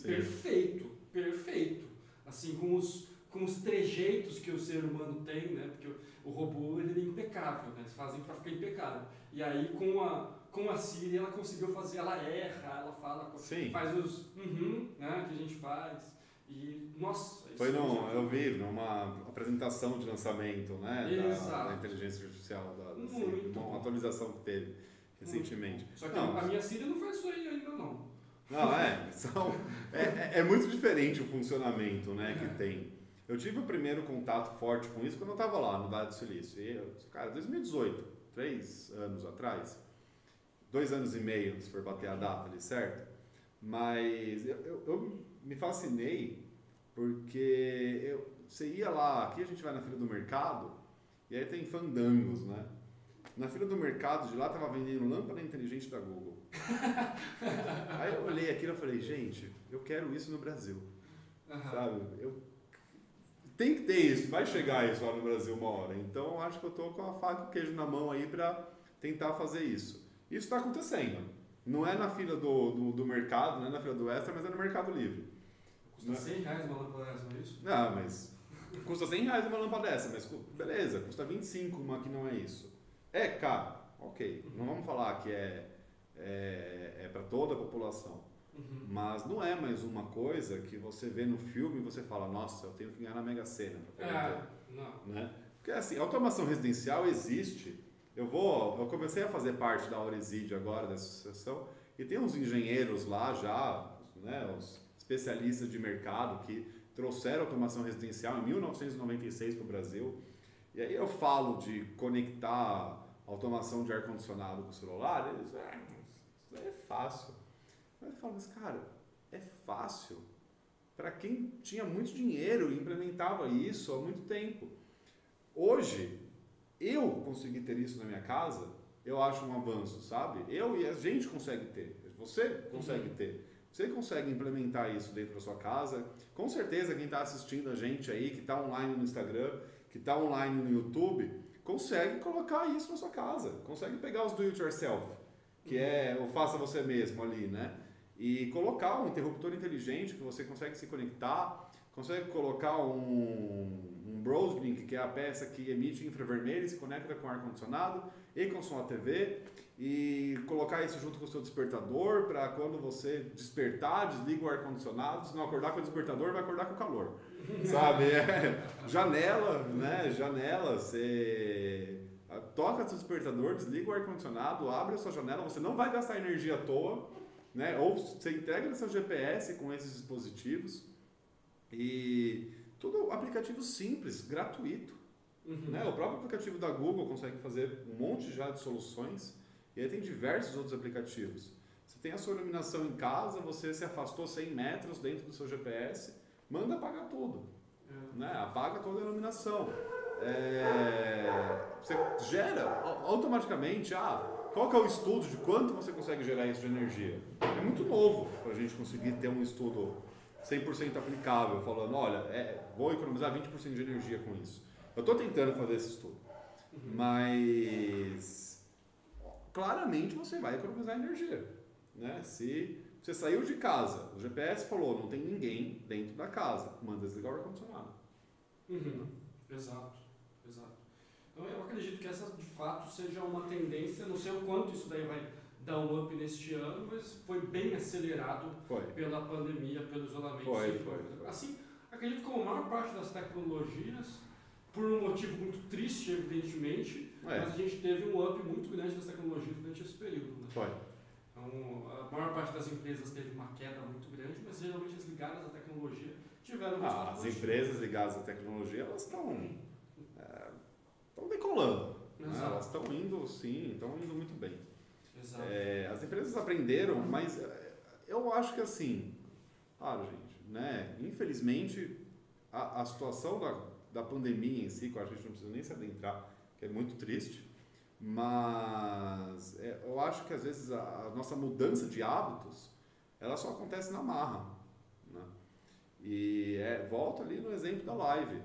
perfeito, perfeito. Assim, com os, com os trejeitos que o ser humano tem, né? Porque o, o robô, ele é impecável, né? Eles fazem para ficar impecável. E aí, com a, com a Siri, ela conseguiu fazer, ela erra, ela fala, Sim. faz os uhum, né? Que a gente faz. E, nossa... Foi no, já- eu vi numa apresentação de lançamento né, da, da inteligência artificial, da, da Muito uma atualização que teve recentemente. Só que Não. a minha Siri não faz isso aí ainda, não. Não, é, são, é, é- é muito diferente o funcionamento né, que É. tem. Eu tive o primeiro contato forte com isso quando eu estava lá no Vale do Silício. E cara, 2018, três anos atrás, dois anos e meio, se for bater a data ali, certo? Mas eu, eu, eu me fascinei porque eu, você ia lá, aqui a gente vai na fila do mercado e aí tem fandangos, né? Na fila do mercado de lá tava vendendo lâmpada inteligente da Google. Aí eu olhei aquilo e falei, gente, eu quero isso no Brasil, Aham. sabe? Eu, tem que ter isso, vai chegar isso lá no Brasil uma hora. Então eu acho que eu tô com a faca e o queijo na mão aí para tentar fazer isso. Isso está acontecendo. Não é na fila do, do, do mercado, não é na fila do extra, mas é no Mercado Livre. Custa 100 reais uma lâmpada dessa, não é isso? Não, mas custa 100 reais uma lâmpada dessa, mas beleza, custa 25 uma que não é isso. É caro, ok. Não vamos falar que é, é, é para toda a população. Uhum. Mas não é mais uma coisa que você vê no filme e você fala, nossa, eu tenho que ganhar na Mega Sena É, ter", não. né? Porque assim, automação residencial existe. Eu vou, eu comecei a fazer parte da Aureside agora dessa associação e tem uns engenheiros lá já, né, os especialistas de mercado que trouxeram automação residencial em 1996 para o Brasil. E aí eu falo de conectar automação de ar condicionado com o celular, eles, ah, isso é fácil. Mas eu falo, mas cara, é fácil para quem tinha muito dinheiro e implementava isso há muito tempo. Hoje, eu conseguir ter isso na minha casa, eu acho um avanço, sabe? Eu e a gente consegue ter, você consegue ter. Você consegue implementar isso dentro da sua casa. Com certeza, quem está assistindo a gente aí, que está online no Instagram, que está online no YouTube, consegue colocar isso na sua casa. Consegue pegar os do it yourself, que é o faça você mesmo ali, né? E colocar um interruptor inteligente que você consegue se conectar, consegue colocar um, um Broadlink, que é a peça que emite infravermelho e se conecta com ar-condicionado e com sua TV, e colocar isso junto com o seu despertador para quando você despertar, desliga o ar-condicionado, se não acordar com o despertador, vai acordar com o calor. Sabe? É, janela, né? Janela, você toca seu despertador, desliga o ar-condicionado, abre a sua janela, você não vai gastar energia à toa, né? Ou você integra seu GPS com esses dispositivos e tudo aplicativo simples, gratuito. Uhum. Né? O próprio aplicativo da Google consegue fazer um monte já de soluções e aí tem diversos outros aplicativos. Você tem a sua iluminação em casa, você se afastou 100 metros dentro do seu GPS, manda apagar tudo, É. né? apaga toda a iluminação. É, Você gera au- automaticamente, ah, qual que é o estudo de quanto você consegue gerar isso de energia? É muito novo para a gente conseguir ter um estudo 100% aplicável, falando, olha, é, vou economizar 20% de energia com isso. Eu estou tentando fazer esse estudo, Uhum. mas claramente você vai economizar energia. Né? Se você saiu de casa, o GPS falou, não tem ninguém dentro da casa, manda desligar o ar-condicionado. Uhum. Exato, exato. Então eu acredito que essa de fato seja uma tendência, não sei o quanto isso daí vai dar um up neste ano, mas foi bem acelerado Foi. pela pandemia, pelo isolamento. Foi, foi, foi. Assim, acredito que como a maior parte das tecnologias, por um motivo muito triste, evidentemente, É. mas a gente teve um up muito grande das tecnologias durante esse período. Né? Foi. Então, a maior parte das empresas teve uma queda muito grande, mas geralmente as ligadas à tecnologia tiveram um Ah, as empresas ligadas à tecnologia, elas estão estão decolando. né? Elas estão indo, sim, estão indo muito bem. É, as empresas aprenderam, mas é, eu acho que assim, claro, gente, né? Infelizmente, a, a situação da, da pandemia em si, que a gente não precisa nem se adentrar, que é muito triste, mas é, eu acho que às vezes a, a nossa mudança de hábitos, ela só acontece na marra, né? E é, volto ali no exemplo da live.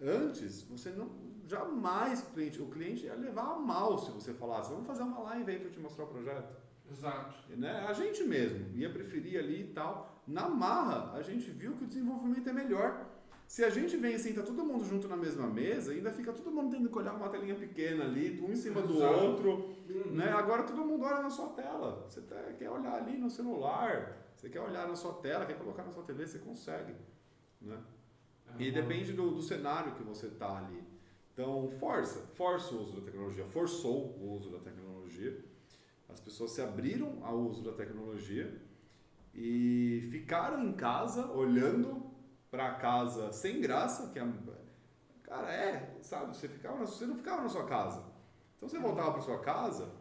Antes, você não jamais o cliente, o cliente ia levar a mal se você falasse, vamos fazer uma live aí para eu te mostrar o projeto. Exato. Né? A gente mesmo ia preferir ali e tal. Na marra, a gente viu que o desenvolvimento é melhor. Se a gente vem assim, tá todo mundo junto na mesma mesa, ainda fica todo mundo tendo que olhar uma telinha pequena ali, um em cima do Exato. outro. Uhum. Né? Agora todo mundo olha na sua tela. Você tá- quer olhar ali no celular, você quer olhar na sua tela, quer colocar na sua TV, você consegue. Né? É E uma- depende do, do cenário que você está ali. Então, força, força o uso da tecnologia, forçou o uso da tecnologia. As pessoas se abriram ao uso da tecnologia e ficaram em casa olhando para a casa sem graça, que é, cara, é, sabe, você ficava, na- você não ficava na sua casa. Então você voltava para sua casa,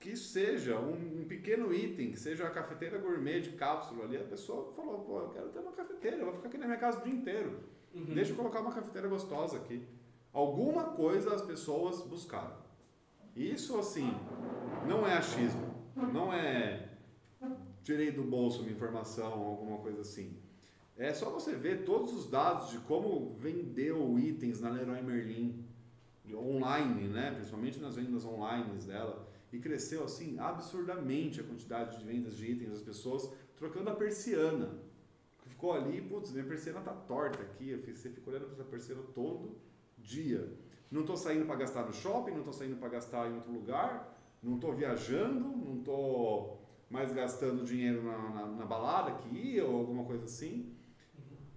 que seja um, um pequeno item, que seja a cafeteira gourmet de cápsula ali, a pessoa falou, pô, eu quero ter uma cafeteira, eu vou ficar aqui na minha casa o dia inteiro. Uhum. Deixa eu colocar uma cafeteira gostosa aqui. Alguma coisa as pessoas buscaram. Isso, assim, não é achismo. Não é tirei do bolso uma informação, alguma coisa assim. É só você ver todos os dados de como vendeu itens na Leroy Merlin online, né? principalmente nas vendas online dela. E cresceu assim absurdamente a quantidade de vendas de itens, as pessoas trocando a persiana. Ficou ali, putz, minha persiana tá torta aqui. Você fica olhando para essa persiana todo dia. Não estou saindo para gastar no shopping, não estou saindo para gastar em outro lugar, não estou viajando, não estou mais gastando dinheiro na, na, na balada que ia ou alguma coisa assim.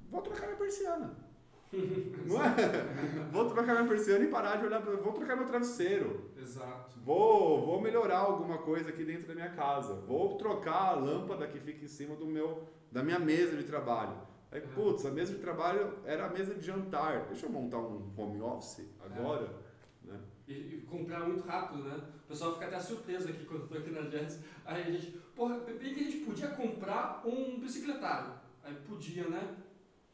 Vou trocar minha persiana. Não é? Vou trocar minha persiana e parar de olhar para. Vou trocar meu travesseiro. Exato. Vou, vou melhorar alguma coisa aqui dentro da minha casa. Vou trocar a lâmpada que fica em cima do meu, da minha mesa de trabalho. Aí, putz, a mesa de trabalho era a mesa de jantar. Deixa eu montar um home office agora. Né? E, e comprar muito rápido, né? O pessoal fica até surpreso aqui quando eu tô aqui na Jazz. Aí a gente, porra, bem que a gente podia comprar um bicicletário. Aí podia, né?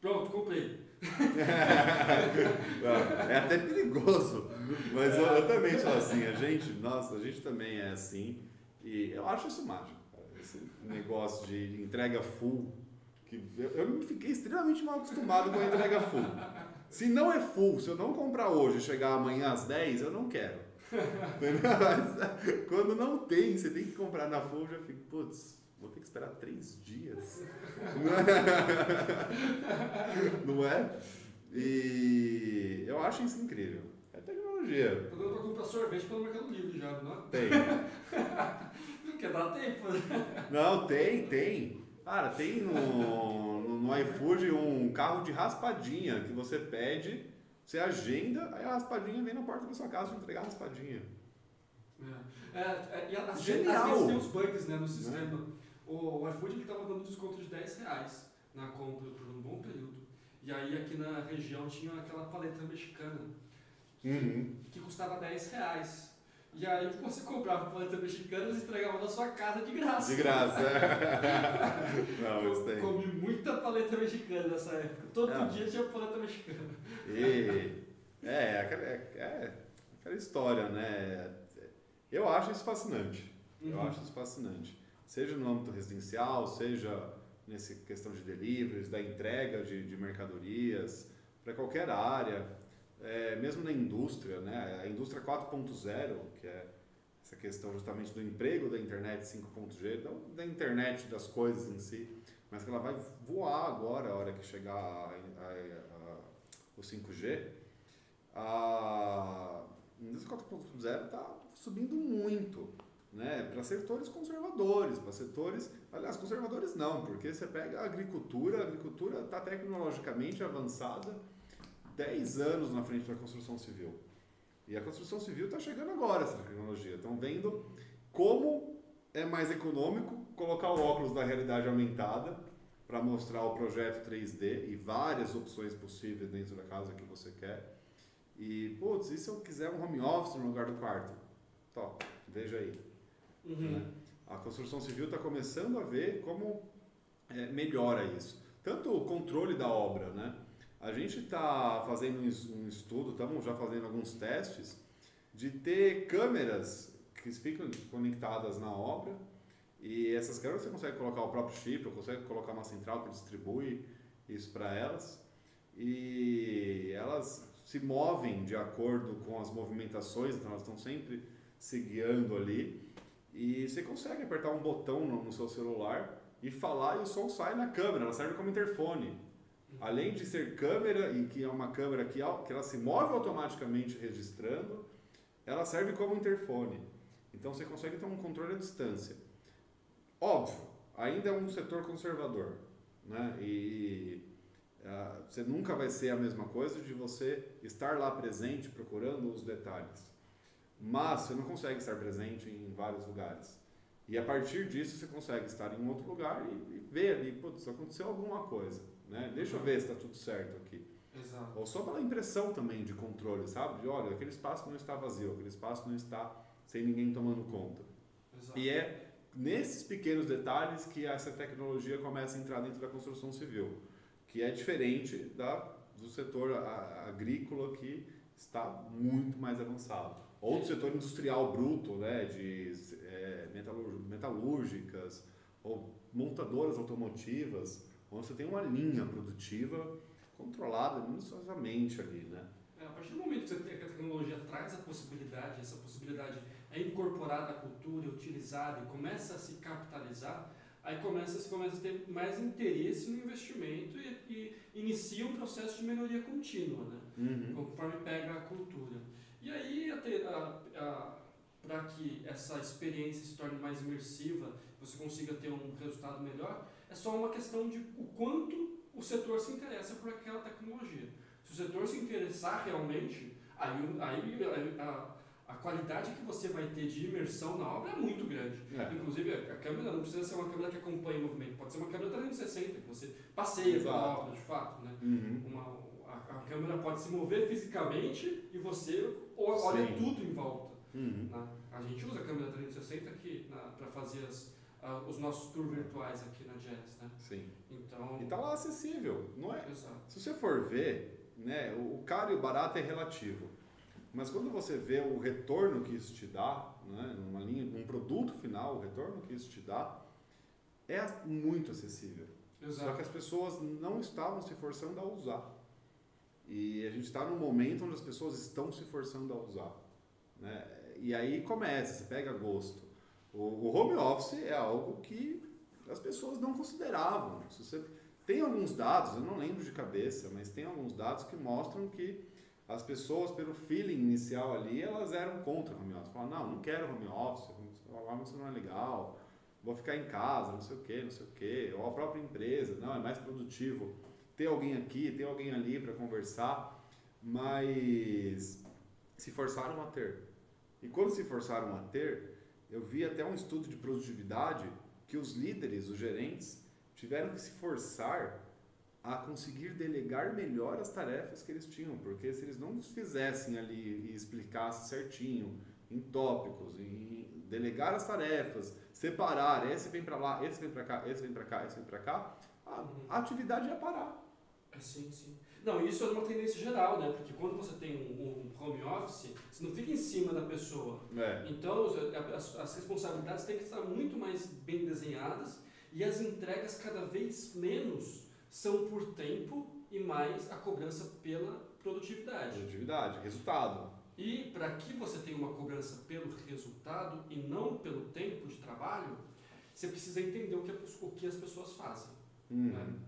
Pronto, comprei. é até perigoso. Mas eu, eu também sou assim. A gente, nossa, a gente também é assim. E eu acho isso mágico. cara. Esse negócio de entrega full. Que eu, fiquei extremamente mal acostumado com a entrega full. Se não é full, se eu não comprar hoje e chegar amanhã às 10, eu não quero. Mas, quando não tem, você tem que comprar na full, eu já fico, putz, vou ter que esperar três dias. Não é? E eu acho isso incrível. É tecnologia. Tô dando pra comprar sorvete pelo Mercado Livre já, não é? Tem. Porque dá tempo. né? Não, tem, tem. Cara, tem no, no, no iFood um carro de raspadinha que você pede, você agenda, aí a raspadinha vem na porta da sua casa te entregar a raspadinha. É, é, e às, Genial. vezes tem uns bugs né, no sistema. O, o iFood ele tava dando desconto de 10 reais na compra por um bom período. E aí aqui na região tinha aquela paleta mexicana Uhum. que custava 10 reais. E aí você comprava paleta mexicana e entregava na sua casa de graça. De graça. Não, isso Eu tem. comi muita paleta mexicana nessa época. Todo Ah. dia tinha paleta mexicana. E, é, aquela, é, é aquela história, né? Eu acho isso fascinante. Eu Uhum. acho isso fascinante. Seja no âmbito residencial, seja nessa questão de deliveries, da entrega de, de mercadorias, para qualquer área, é, mesmo na indústria, né? A indústria 4.0, que é essa questão justamente do emprego da internet 5.G, não da internet das coisas em si, mas que ela vai voar agora, a hora que chegar a, a- a- o 5G. A indústria 4.0 está subindo muito né, para setores conservadores, para setores, aliás, conservadores não, porque você pega a agricultura, a agricultura está tecnologicamente avançada 10 anos na frente da construção civil. E a construção civil está chegando agora essa tecnologia. Estão vendo como é mais econômico colocar o óculos da realidade aumentada para mostrar o projeto 3D e várias opções possíveis dentro da casa que você quer. E, putz, e se eu quiser um home office no lugar do quarto? Top, veja aí. Uhum. Né? A construção civil está começando a ver como é, melhora isso. Tanto o controle da obra, né? A gente está fazendo um estudo, estamos já fazendo alguns testes de ter câmeras que ficam conectadas na obra e essas câmeras você consegue colocar o próprio chip, ou consegue colocar uma central que distribui isso para elas e elas se movem de acordo com as movimentações, então elas estão sempre se guiando ali e você consegue apertar um botão no, no seu celular e falar e o som sai na câmera, ela serve como interfone. Além de ser câmera e que é uma câmera que, que ela se move automaticamente registrando, ela serve como interfone. Então você consegue ter um controle à distância. Óbvio, ainda é um setor conservador, né? E uh, você nunca vai ser a mesma coisa de você estar lá presente procurando os detalhes. Mas você não consegue estar presente em vários lugares. E a partir disso você consegue estar em outro lugar e, e ver ali, putz, aconteceu alguma coisa, né? Deixa eu ver se está tudo certo aqui. Exato. Ou só pela impressão também de controle, sabe? De, olha, aquele espaço não está vazio, aquele espaço não está sem ninguém tomando conta. Exato. E é nesses pequenos detalhes que essa tecnologia começa a entrar dentro da construção civil, que é diferente da, do setor agrícola que está muito mais avançado. Ou do setor industrial bruto, né, de é, metalúrgicas ou montadoras automotivas, onde você tem uma linha produtiva controlada minuciosamente ali, né? É, a partir do momento que, você tem, que a tecnologia traz a possibilidade, essa possibilidade é incorporada à cultura, é utilizada e começa a se capitalizar, aí começa, se começa a ter mais interesse no investimento e, e inicia um processo de melhoria contínua, né? Uhum. conforme pega a cultura. E aí, para que essa experiência se torne mais imersiva, você consiga ter um resultado melhor, é só uma questão de o quanto o setor se interessa por aquela tecnologia. Se o setor se interessar realmente, aí, aí a, a qualidade que você vai ter de imersão na obra é muito grande. É. Inclusive, a câmera não precisa ser uma câmera que acompanha o movimento, pode ser uma câmera 360, que você passeia pela obra, de fato. Né? Uhum. Uma, a, a câmera pode se mover fisicamente e você olha Sim. tudo em volta. Uhum. né? A gente usa a câmera 360 aqui para fazer as, ah, os nossos tours virtuais aqui na Jazz. Né? Sim. Então, E tá lá acessível, não é? exato. Se você for ver, né, o caro e o barato é relativo. Mas quando você vê o retorno que isso te dá, né, numa linha, num produto final, o retorno que isso te dá, é muito acessível. Só Exato. que as pessoas não estavam se forçando a usar. E a gente está num momento onde as pessoas estão se forçando a usar. Né? E aí começa, você pega gosto. O, o home office é algo que as pessoas não consideravam. Se você, tem alguns dados, eu não lembro de cabeça, mas tem alguns dados que mostram que as pessoas, pelo feeling inicial ali, elas eram contra home office. Falavam, não, não quero home office, home office não é legal, vou ficar em casa, não sei o que, não sei o que. Ou a própria empresa, não, é mais produtivo ter alguém aqui, ter alguém ali para conversar, mas se forçaram a ter. E quando se forçaram a ter, eu vi até um estudo de produtividade que os líderes, os gerentes, tiveram que se forçar a conseguir delegar melhor as tarefas que eles tinham, porque se eles não fizessem ali e explicassem certinho, em tópicos, em delegar as tarefas, separar, esse vem para lá, esse vem para cá, esse vem para cá, esse vem para cá, a, a atividade ia parar. Sim, sim. Não, isso é uma tendência geral, né? Porque quando você tem um, um home office, você não fica em cima da pessoa. É. Então, as, as responsabilidades têm que estar muito mais bem desenhadas e as entregas cada vez menos são por tempo e mais a cobrança pela produtividade. Produtividade, resultado. E para que você tenha uma cobrança pelo resultado e não pelo tempo de trabalho, você precisa entender o que, o que as pessoas fazem. Uhum.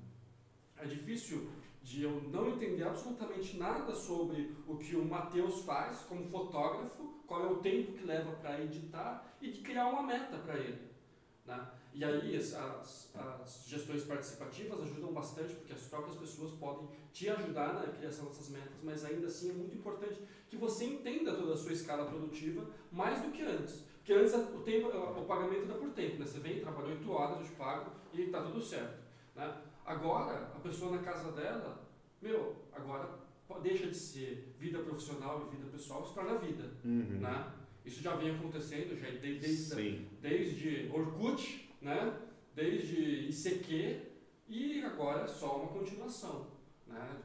É difícil de eu não entender absolutamente nada sobre o que o Matheus faz como fotógrafo, qual é o tempo que leva para editar e de criar uma meta para ele. Né? E aí as, as, gestões participativas ajudam bastante, porque as próprias pessoas podem te ajudar na criação dessas metas, mas ainda assim é muito importante que você entenda toda a sua escala produtiva mais do que antes. Porque antes o, tempo, o pagamento era por tempo, né? Você vem, trabalha 8 horas, eu te pago e está tudo certo. Né? Agora, a pessoa na casa dela, meu, agora deixa de ser vida profissional e vida pessoal, se torna vida. Uhum. Né? Isso já vem acontecendo já desde, desde, desde Orkut, né? desde ICQ e agora é só uma continuação. Né?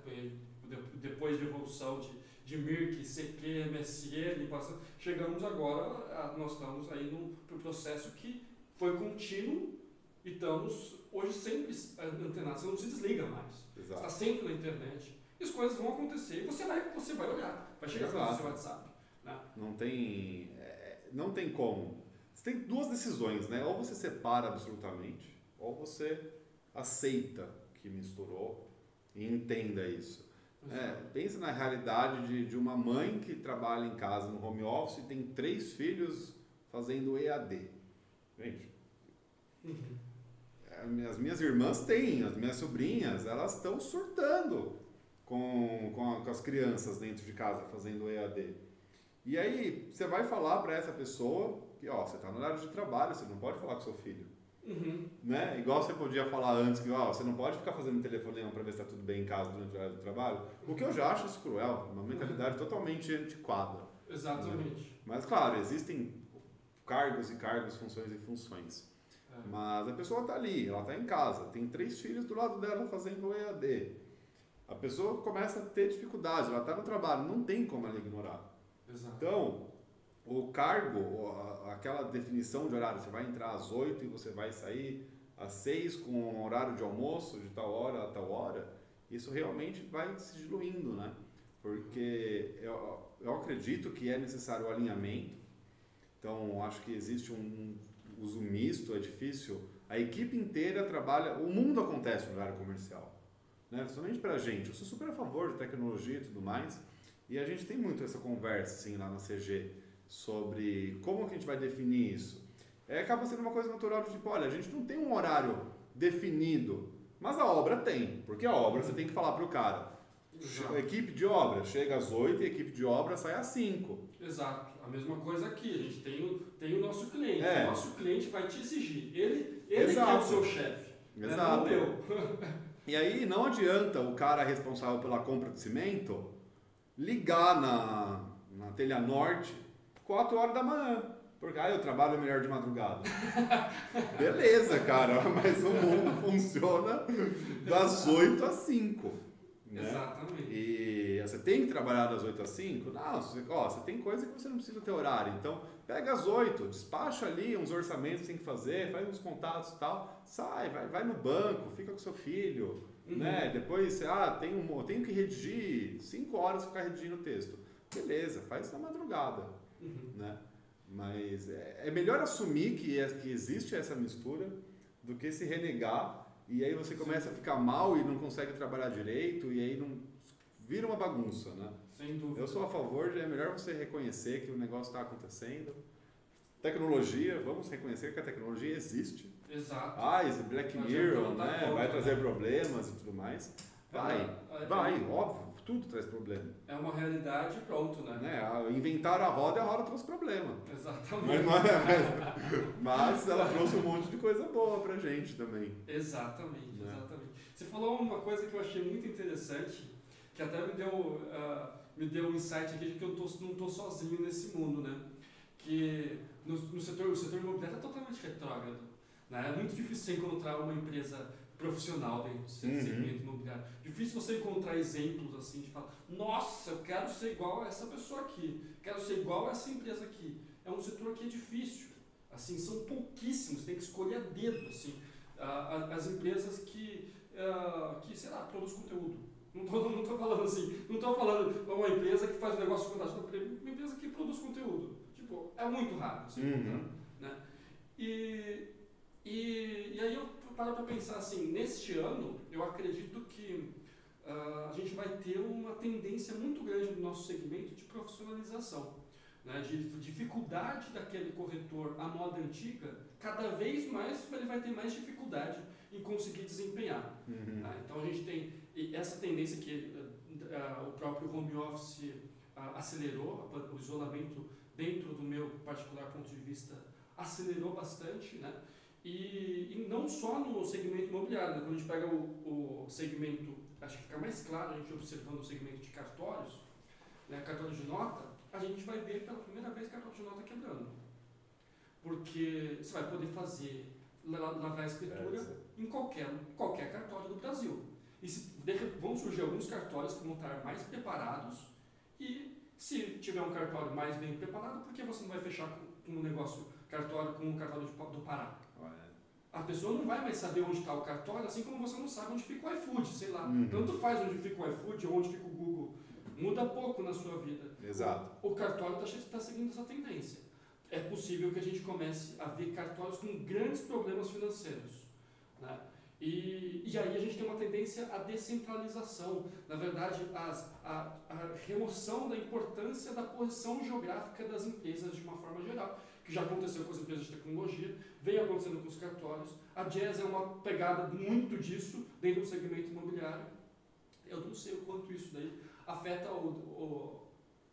Depois de evolução de, de Mirk, ICQ, MSN, chegamos agora, nós estamos aí num processo que foi contínuo e estamos hoje sempre antenados, você não se desliga mais. Você está sempre na internet. E as coisas vão acontecer e você vai, você vai olhar, vai chegar no seu WhatsApp. Né? Não tem, é, não tem como. Você tem duas decisões, né? Ou você separa absolutamente, ou você aceita que misturou e entenda isso. É, pensa na realidade de, de uma mãe que trabalha em casa no home office e tem três filhos fazendo EAD. Gente, uhum. As minhas irmãs têm, as minhas sobrinhas, elas estão surtando com, com, a, com, as crianças dentro de casa fazendo EAD. E aí você vai falar para essa pessoa que ó, você está no horário de trabalho, você não pode falar com seu filho. Uhum. Né? Igual você podia falar antes que ó, você não pode ficar fazendo telefonema para ver se está tudo bem em casa durante o horário do trabalho. O que eu já acho isso cruel, uma mentalidade uhum. totalmente antiquada. Exatamente. Né? Mas claro, existem cargos e cargos, funções e funções. Mas a pessoa está ali, ela está em casa, tem três filhos do lado dela fazendo EAD. A pessoa começa a ter dificuldade, ela está no trabalho, não tem como ela ignorar. Exato. Então, o cargo, aquela definição de horário, você vai entrar às 8 e você vai sair às 6 com um horário de almoço de tal hora a tal hora, isso realmente vai se diluindo, né? Porque eu, eu acredito que é necessário o alinhamento, então acho que existe um uso misto, é difícil. A equipe inteira trabalha, o mundo acontece no horário comercial, né? Principalmente para a gente. Eu sou super a favor de tecnologia e tudo mais, e a gente tem muito essa conversa assim lá na CG sobre como que a gente vai definir isso. É, acaba sendo uma coisa natural de tipo, olha, a gente não tem um horário definido, mas a obra tem, porque a obra você tem que falar para o cara. Exato. Equipe de obra chega às 8 e a equipe de obra sai às 5. Exato. A mesma coisa aqui. A gente tem o, tem o nosso cliente. É. O nosso cliente vai te exigir. Ele, ele que é o seu chefe. Exato. Né? Não eu. e aí não adianta o cara responsável pela compra de cimento ligar na, na telha norte 4 horas da manhã. Porque ah, eu trabalho melhor de madrugada. Beleza, cara, mas o mundo funciona das 8 às 5. Né? Exatamente. E você tem que trabalhar das 8 às 5? Não, você, ó, você tem coisa que você não precisa ter horário. Então, pega às 8, despacha ali uns orçamentos que tem que fazer, faz uns contatos e tal, sai, vai, vai no banco, fica com seu filho, uhum. né? Depois, você, ah, tem um, tenho que redigir 5 horas ficar redigindo o texto. Beleza, faz na madrugada, uhum. né? Mas é, é melhor assumir que, é, que existe essa mistura do que se renegar e aí você começa Sim. a ficar mal e não consegue trabalhar direito e aí não vira uma bagunça, né? Sem dúvida. Eu sou a favor de é melhor você reconhecer que o negócio está acontecendo. Tecnologia, vamos reconhecer que a tecnologia existe. Exato. Ah, esse Black Mirror, né? Conta, vai trazer né? problemas e tudo mais. Vai, é, vai, é, óbvio, tudo traz problema. É uma realidade pronto, né? né? Inventaram a roda e a roda trouxe problema. Exatamente. Mas, é, mas, ela trouxe um monte de coisa boa pra gente também. Exatamente, né? exatamente. Você falou uma coisa que eu achei muito interessante, que até me deu, uh, me deu um insight aqui de que eu tô, não estou sozinho nesse mundo, né? Que no, no setor, o setor imobiliário é totalmente retrógrado. Né? É muito difícil encontrar uma empresa profissional dentro do uhum. segmento imobiliário. Difícil você encontrar exemplos assim de falar, nossa, eu quero ser igual a essa pessoa aqui, quero ser igual a essa empresa aqui. É um setor que é difícil. Assim, são pouquíssimos, tem que escolher a dedo, assim, as empresas que, que sei lá, produzem conteúdo. Não estou não tô falando assim, não estou falando uma empresa que faz um negócio fantástico, uma empresa que produz conteúdo. Tipo, é muito raro, assim, uhum. né? E, e, e aí eu para para pensar assim, neste ano, eu acredito que uh, a gente vai ter uma tendência muito grande no nosso segmento de profissionalização. né, de dificuldade daquele corretor à moda antiga, cada vez mais ele vai ter mais dificuldade em conseguir desempenhar. Uhum. Tá? Então a gente tem essa tendência que uh, o próprio home office uh, acelerou, o isolamento dentro do meu particular ponto de vista acelerou bastante, né? E, e não só no segmento imobiliário, né? quando a gente pega o, o segmento, acho que fica mais claro a gente observando o segmento de cartórios, né? cartório de nota, a gente vai ver pela primeira vez cartório de nota quebrando. Porque você vai poder fazer, lavar a escritura É, em qualquer, qualquer cartório do Brasil. E se, vão surgir alguns cartórios que vão estar mais preparados e se tiver um cartório mais bem preparado, por que você não vai fechar com um negócio cartório com o cartório do Pará? A pessoa não vai mais saber onde está o cartório, assim como você não sabe onde fica o iFood, sei lá. Uhum. Tanto faz onde fica o iFood ou onde fica o Google. Muda pouco na sua vida. Exato. O, o cartório está tá seguindo essa tendência. É possível que a gente comece a ver cartórios com grandes problemas financeiros. Né? E, e aí a gente tem uma tendência à descentralização, na verdade, as, a, a remoção da importância da posição geográfica das empresas de uma forma geral, que já aconteceu com as empresas de tecnologia, vem acontecendo com os cartórios. A Jazz é uma pegada muito disso dentro do segmento imobiliário. Eu não sei o quanto isso daí afeta o,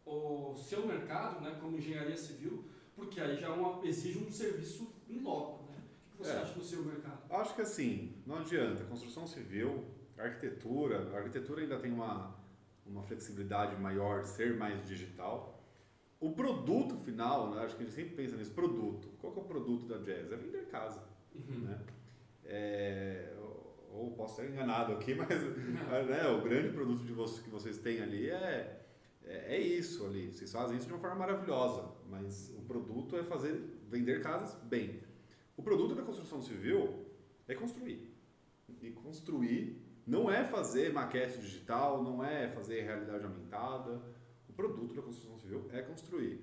o, o seu mercado, né, como engenharia civil, porque aí já é uma, exige um serviço em loco. Né? O que você É. acha do seu mercado? Acho que assim, não adianta. Construção civil, arquitetura, a arquitetura ainda tem uma, uma flexibilidade maior, ser mais digital. O produto final, né, acho que a gente sempre pensa nisso, produto. Qual é o produto da Jazz? É vender casa. Uhum. Né? É, ou posso estar enganado aqui, mas né, o grande produto de vocês, que vocês têm ali é, é, é isso ali. Vocês fazem isso de uma forma maravilhosa, mas o produto é fazer vender casas bem. O produto da construção civil é construir. E construir não é fazer maquete digital, não é fazer realidade aumentada. Produto da construção civil é construir.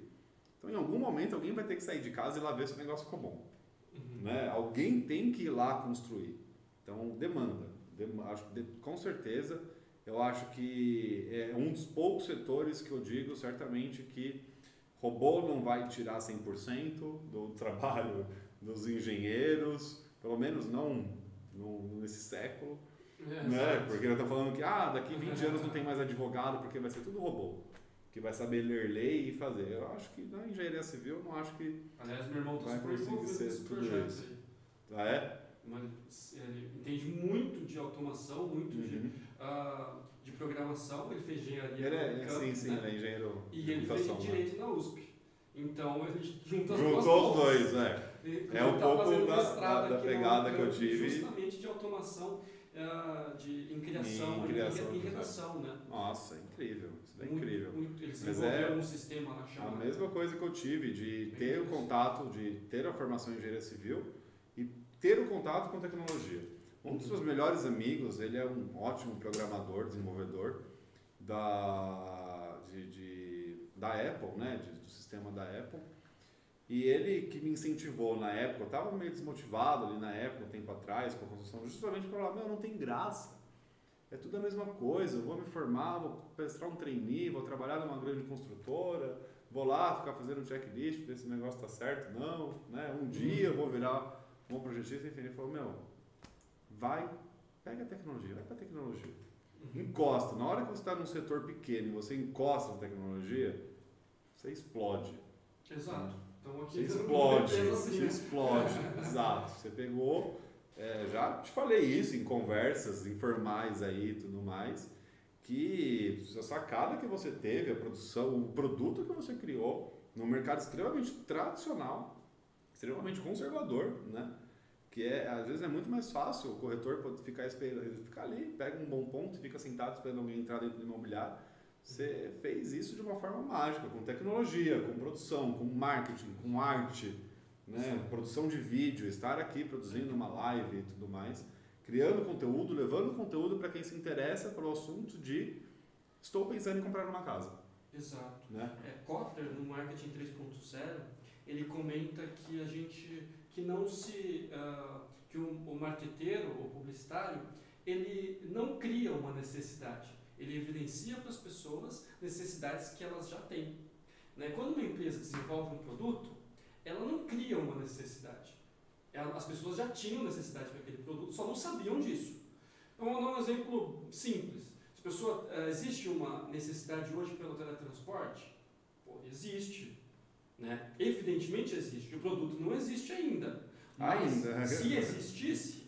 Então, em algum momento, alguém vai ter que sair de casa e lá ver se o negócio ficou bom. Uhum. Né? Alguém tem que ir lá construir. Então, demanda. Dem- acho, de- com certeza, eu acho que é um dos poucos setores que eu digo certamente que robô não vai tirar 100% do trabalho dos engenheiros, pelo menos não no- nesse século, É, né? Porque eu tô falando que ah, daqui 20 anos não tem mais advogado porque vai ser tudo robô, que vai saber ler lei e fazer. Eu acho que na engenharia civil, eu não acho que Aliás, meu irmão está super envolvido ser nesse projeto aí. ah, é. Mas ele entende muito de automação, muito de, Uhum. ah, de programação. Ele fez engenharia Ele é, Unicamp, sim, sim, né? ele é engenheiro E ele fez né? direito na USP. Então ele junta as duas Juntou os dois, né? É um tá pouco da- da- da pegada que eu tive. Justamente de automação ah, de, em criação, Em em, criação, em exato. redação, né? Nossa, incrível. Isso é Muito, incrível. Muito, ele Mas é um sistema lá A chamado. mesma coisa que eu tive de ter o contato, de ter a formação em engenharia civil e ter o contato com tecnologia. Um dos Uhum. meus melhores amigos, ele é um ótimo programador, desenvolvedor da, de, de- da Apple, né? de- do sistema da Apple. E ele que me incentivou na época, eu estava meio desmotivado ali na época, um tempo atrás, com a construção, justamente para falar, meu, não tem graça. É tudo a mesma coisa, eu vou me formar, vou prestar um trainee, vou trabalhar numa grande construtora, vou lá ficar fazendo um checklist, ver se o negócio está certo, não, né? Um dia eu vou virar um projetista, enfim, ele falou, meu, vai, pega a tecnologia, vai para a tecnologia. Encosta, na hora que você está num setor pequeno e você encosta na tecnologia, você explode. Exato. Então Você aqui explode, empresa assim, você né? explode, exato. Você pegou, é, já te falei isso em conversas informais aí e tudo mais, que a sacada que você teve, a produção, o produto que você criou num mercado extremamente tradicional, extremamente conservador, né? Que é, às vezes é muito mais fácil o corretor ficar esperando, ele fica ali, pega um bom ponto, fica sentado esperando alguém entrar dentro do imobiliário. Você fez isso de uma forma mágica, com tecnologia, com produção, com marketing, com arte, né? produção de vídeo, estar aqui produzindo uma live e tudo mais, criando conteúdo, levando conteúdo para quem se interessa pelo assunto de estou pensando em comprar uma casa. Exato. Né? É, Kotler, no Marketing 3.0, ele comenta que a gente, que não se, ah, que o, o marqueteiro, o publicitário, ele não cria uma necessidade, ele evidencia para as pessoas necessidades que elas já têm. Né? Quando uma empresa desenvolve um produto, ela não cria uma necessidade. Ela- as pessoas já tinham necessidade para aquele produto, só não sabiam disso. Então, vou dar um exemplo simples. Se pessoa, eh, existe uma necessidade hoje pelo teletransporte? Pô, existe. Né? Evidentemente existe. O produto não existe ainda. Mas Ainda. se existisse,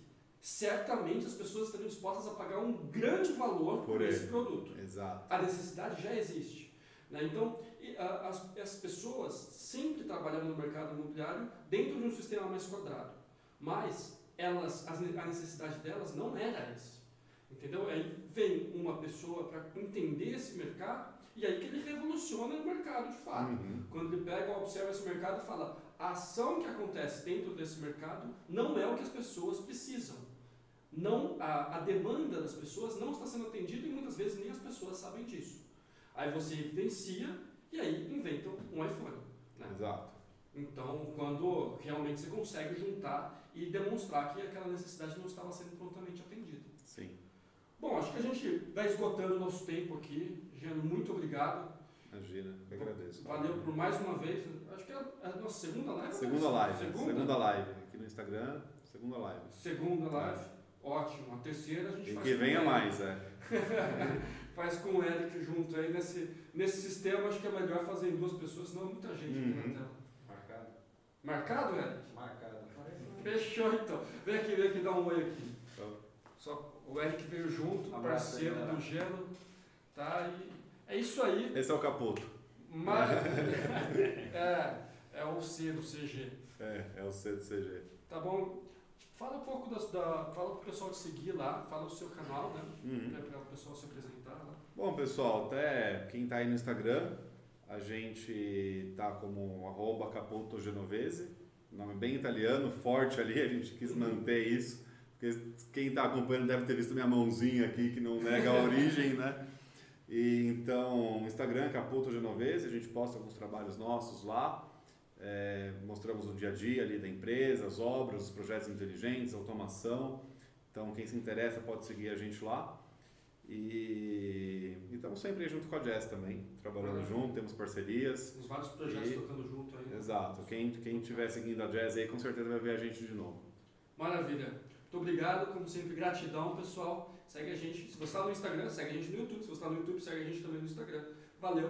certamente as pessoas estariam dispostas a pagar um grande valor por, Por esse produto. Exato. A necessidade já existe. Né? Então, as, as pessoas sempre trabalharam no mercado imobiliário dentro de um sistema mais quadrado. Mas elas, a necessidade delas não era essa. Entendeu? Aí vem uma pessoa para entender esse mercado e aí que ele revoluciona o mercado de fato. Uhum. Quando ele pega, observa esse mercado e fala: a ação que acontece dentro desse mercado não é o que as pessoas precisam. Não, a, a demanda das pessoas não está sendo atendida e muitas vezes nem as pessoas sabem disso. Aí você evidencia e aí inventam um iPhone. Né? Exato. Então, quando realmente você consegue juntar e demonstrar que aquela necessidade não estava sendo prontamente atendida. Sim. Bom, acho que a gente vai esgotando o nosso tempo aqui. Jean, muito obrigado. Imagina. Eu agradeço. Valeu por mais uma vez. Acho que é a nossa segunda live. Segunda né? live. Segunda, Segunda live. Aqui no Instagram, segunda live. Segunda live. Ótimo. A terceira a gente E faz que com venha mais, é. Faz com o Eric junto aí. Nesse, nesse sistema, acho que é melhor fazer em duas pessoas, senão muita gente aqui Uhum. na tela. Marcado. Marcado, Eric? Marcado. Fechou então. Vem aqui, vem aqui dar um oi aqui. Então. Só o Eric veio junto, Um aí, parceiro galera. do Geno. Tá? E é isso aí. Esse é o capoto. Maravilha. é, é o C do CG. É, é o C do CG. Tá bom? Fala um pouco das, da. Fala pro pessoal te seguir lá, fala o seu canal, né? Uhum. Para o pessoal se apresentar lá. Bom, pessoal, até quem está aí no Instagram, a gente tá como arroba capoto genovese, nome bem italiano, forte ali, a gente quis manter isso, porque quem está acompanhando deve ter visto minha mãozinha aqui que não nega a origem, né? E, então, Instagram Capoto Genovese, a gente posta alguns trabalhos nossos lá, é, mostramos o dia a dia ali da empresa, as obras, os projetos inteligentes, automação. Então, quem se interessa pode seguir a gente lá. E estamos sempre junto com a Jazz também, trabalhando Maravilha. junto, temos parcerias. Os vários projetos E- tocando junto aí. Exato. Quem quem estiver seguindo a Jazz aí, com certeza vai ver a gente de novo. Maravilha. Muito obrigado, como sempre, gratidão, pessoal. Segue a gente. Se você está no Instagram, segue a gente no YouTube. Se você está no YouTube, segue a gente também no Instagram. Valeu.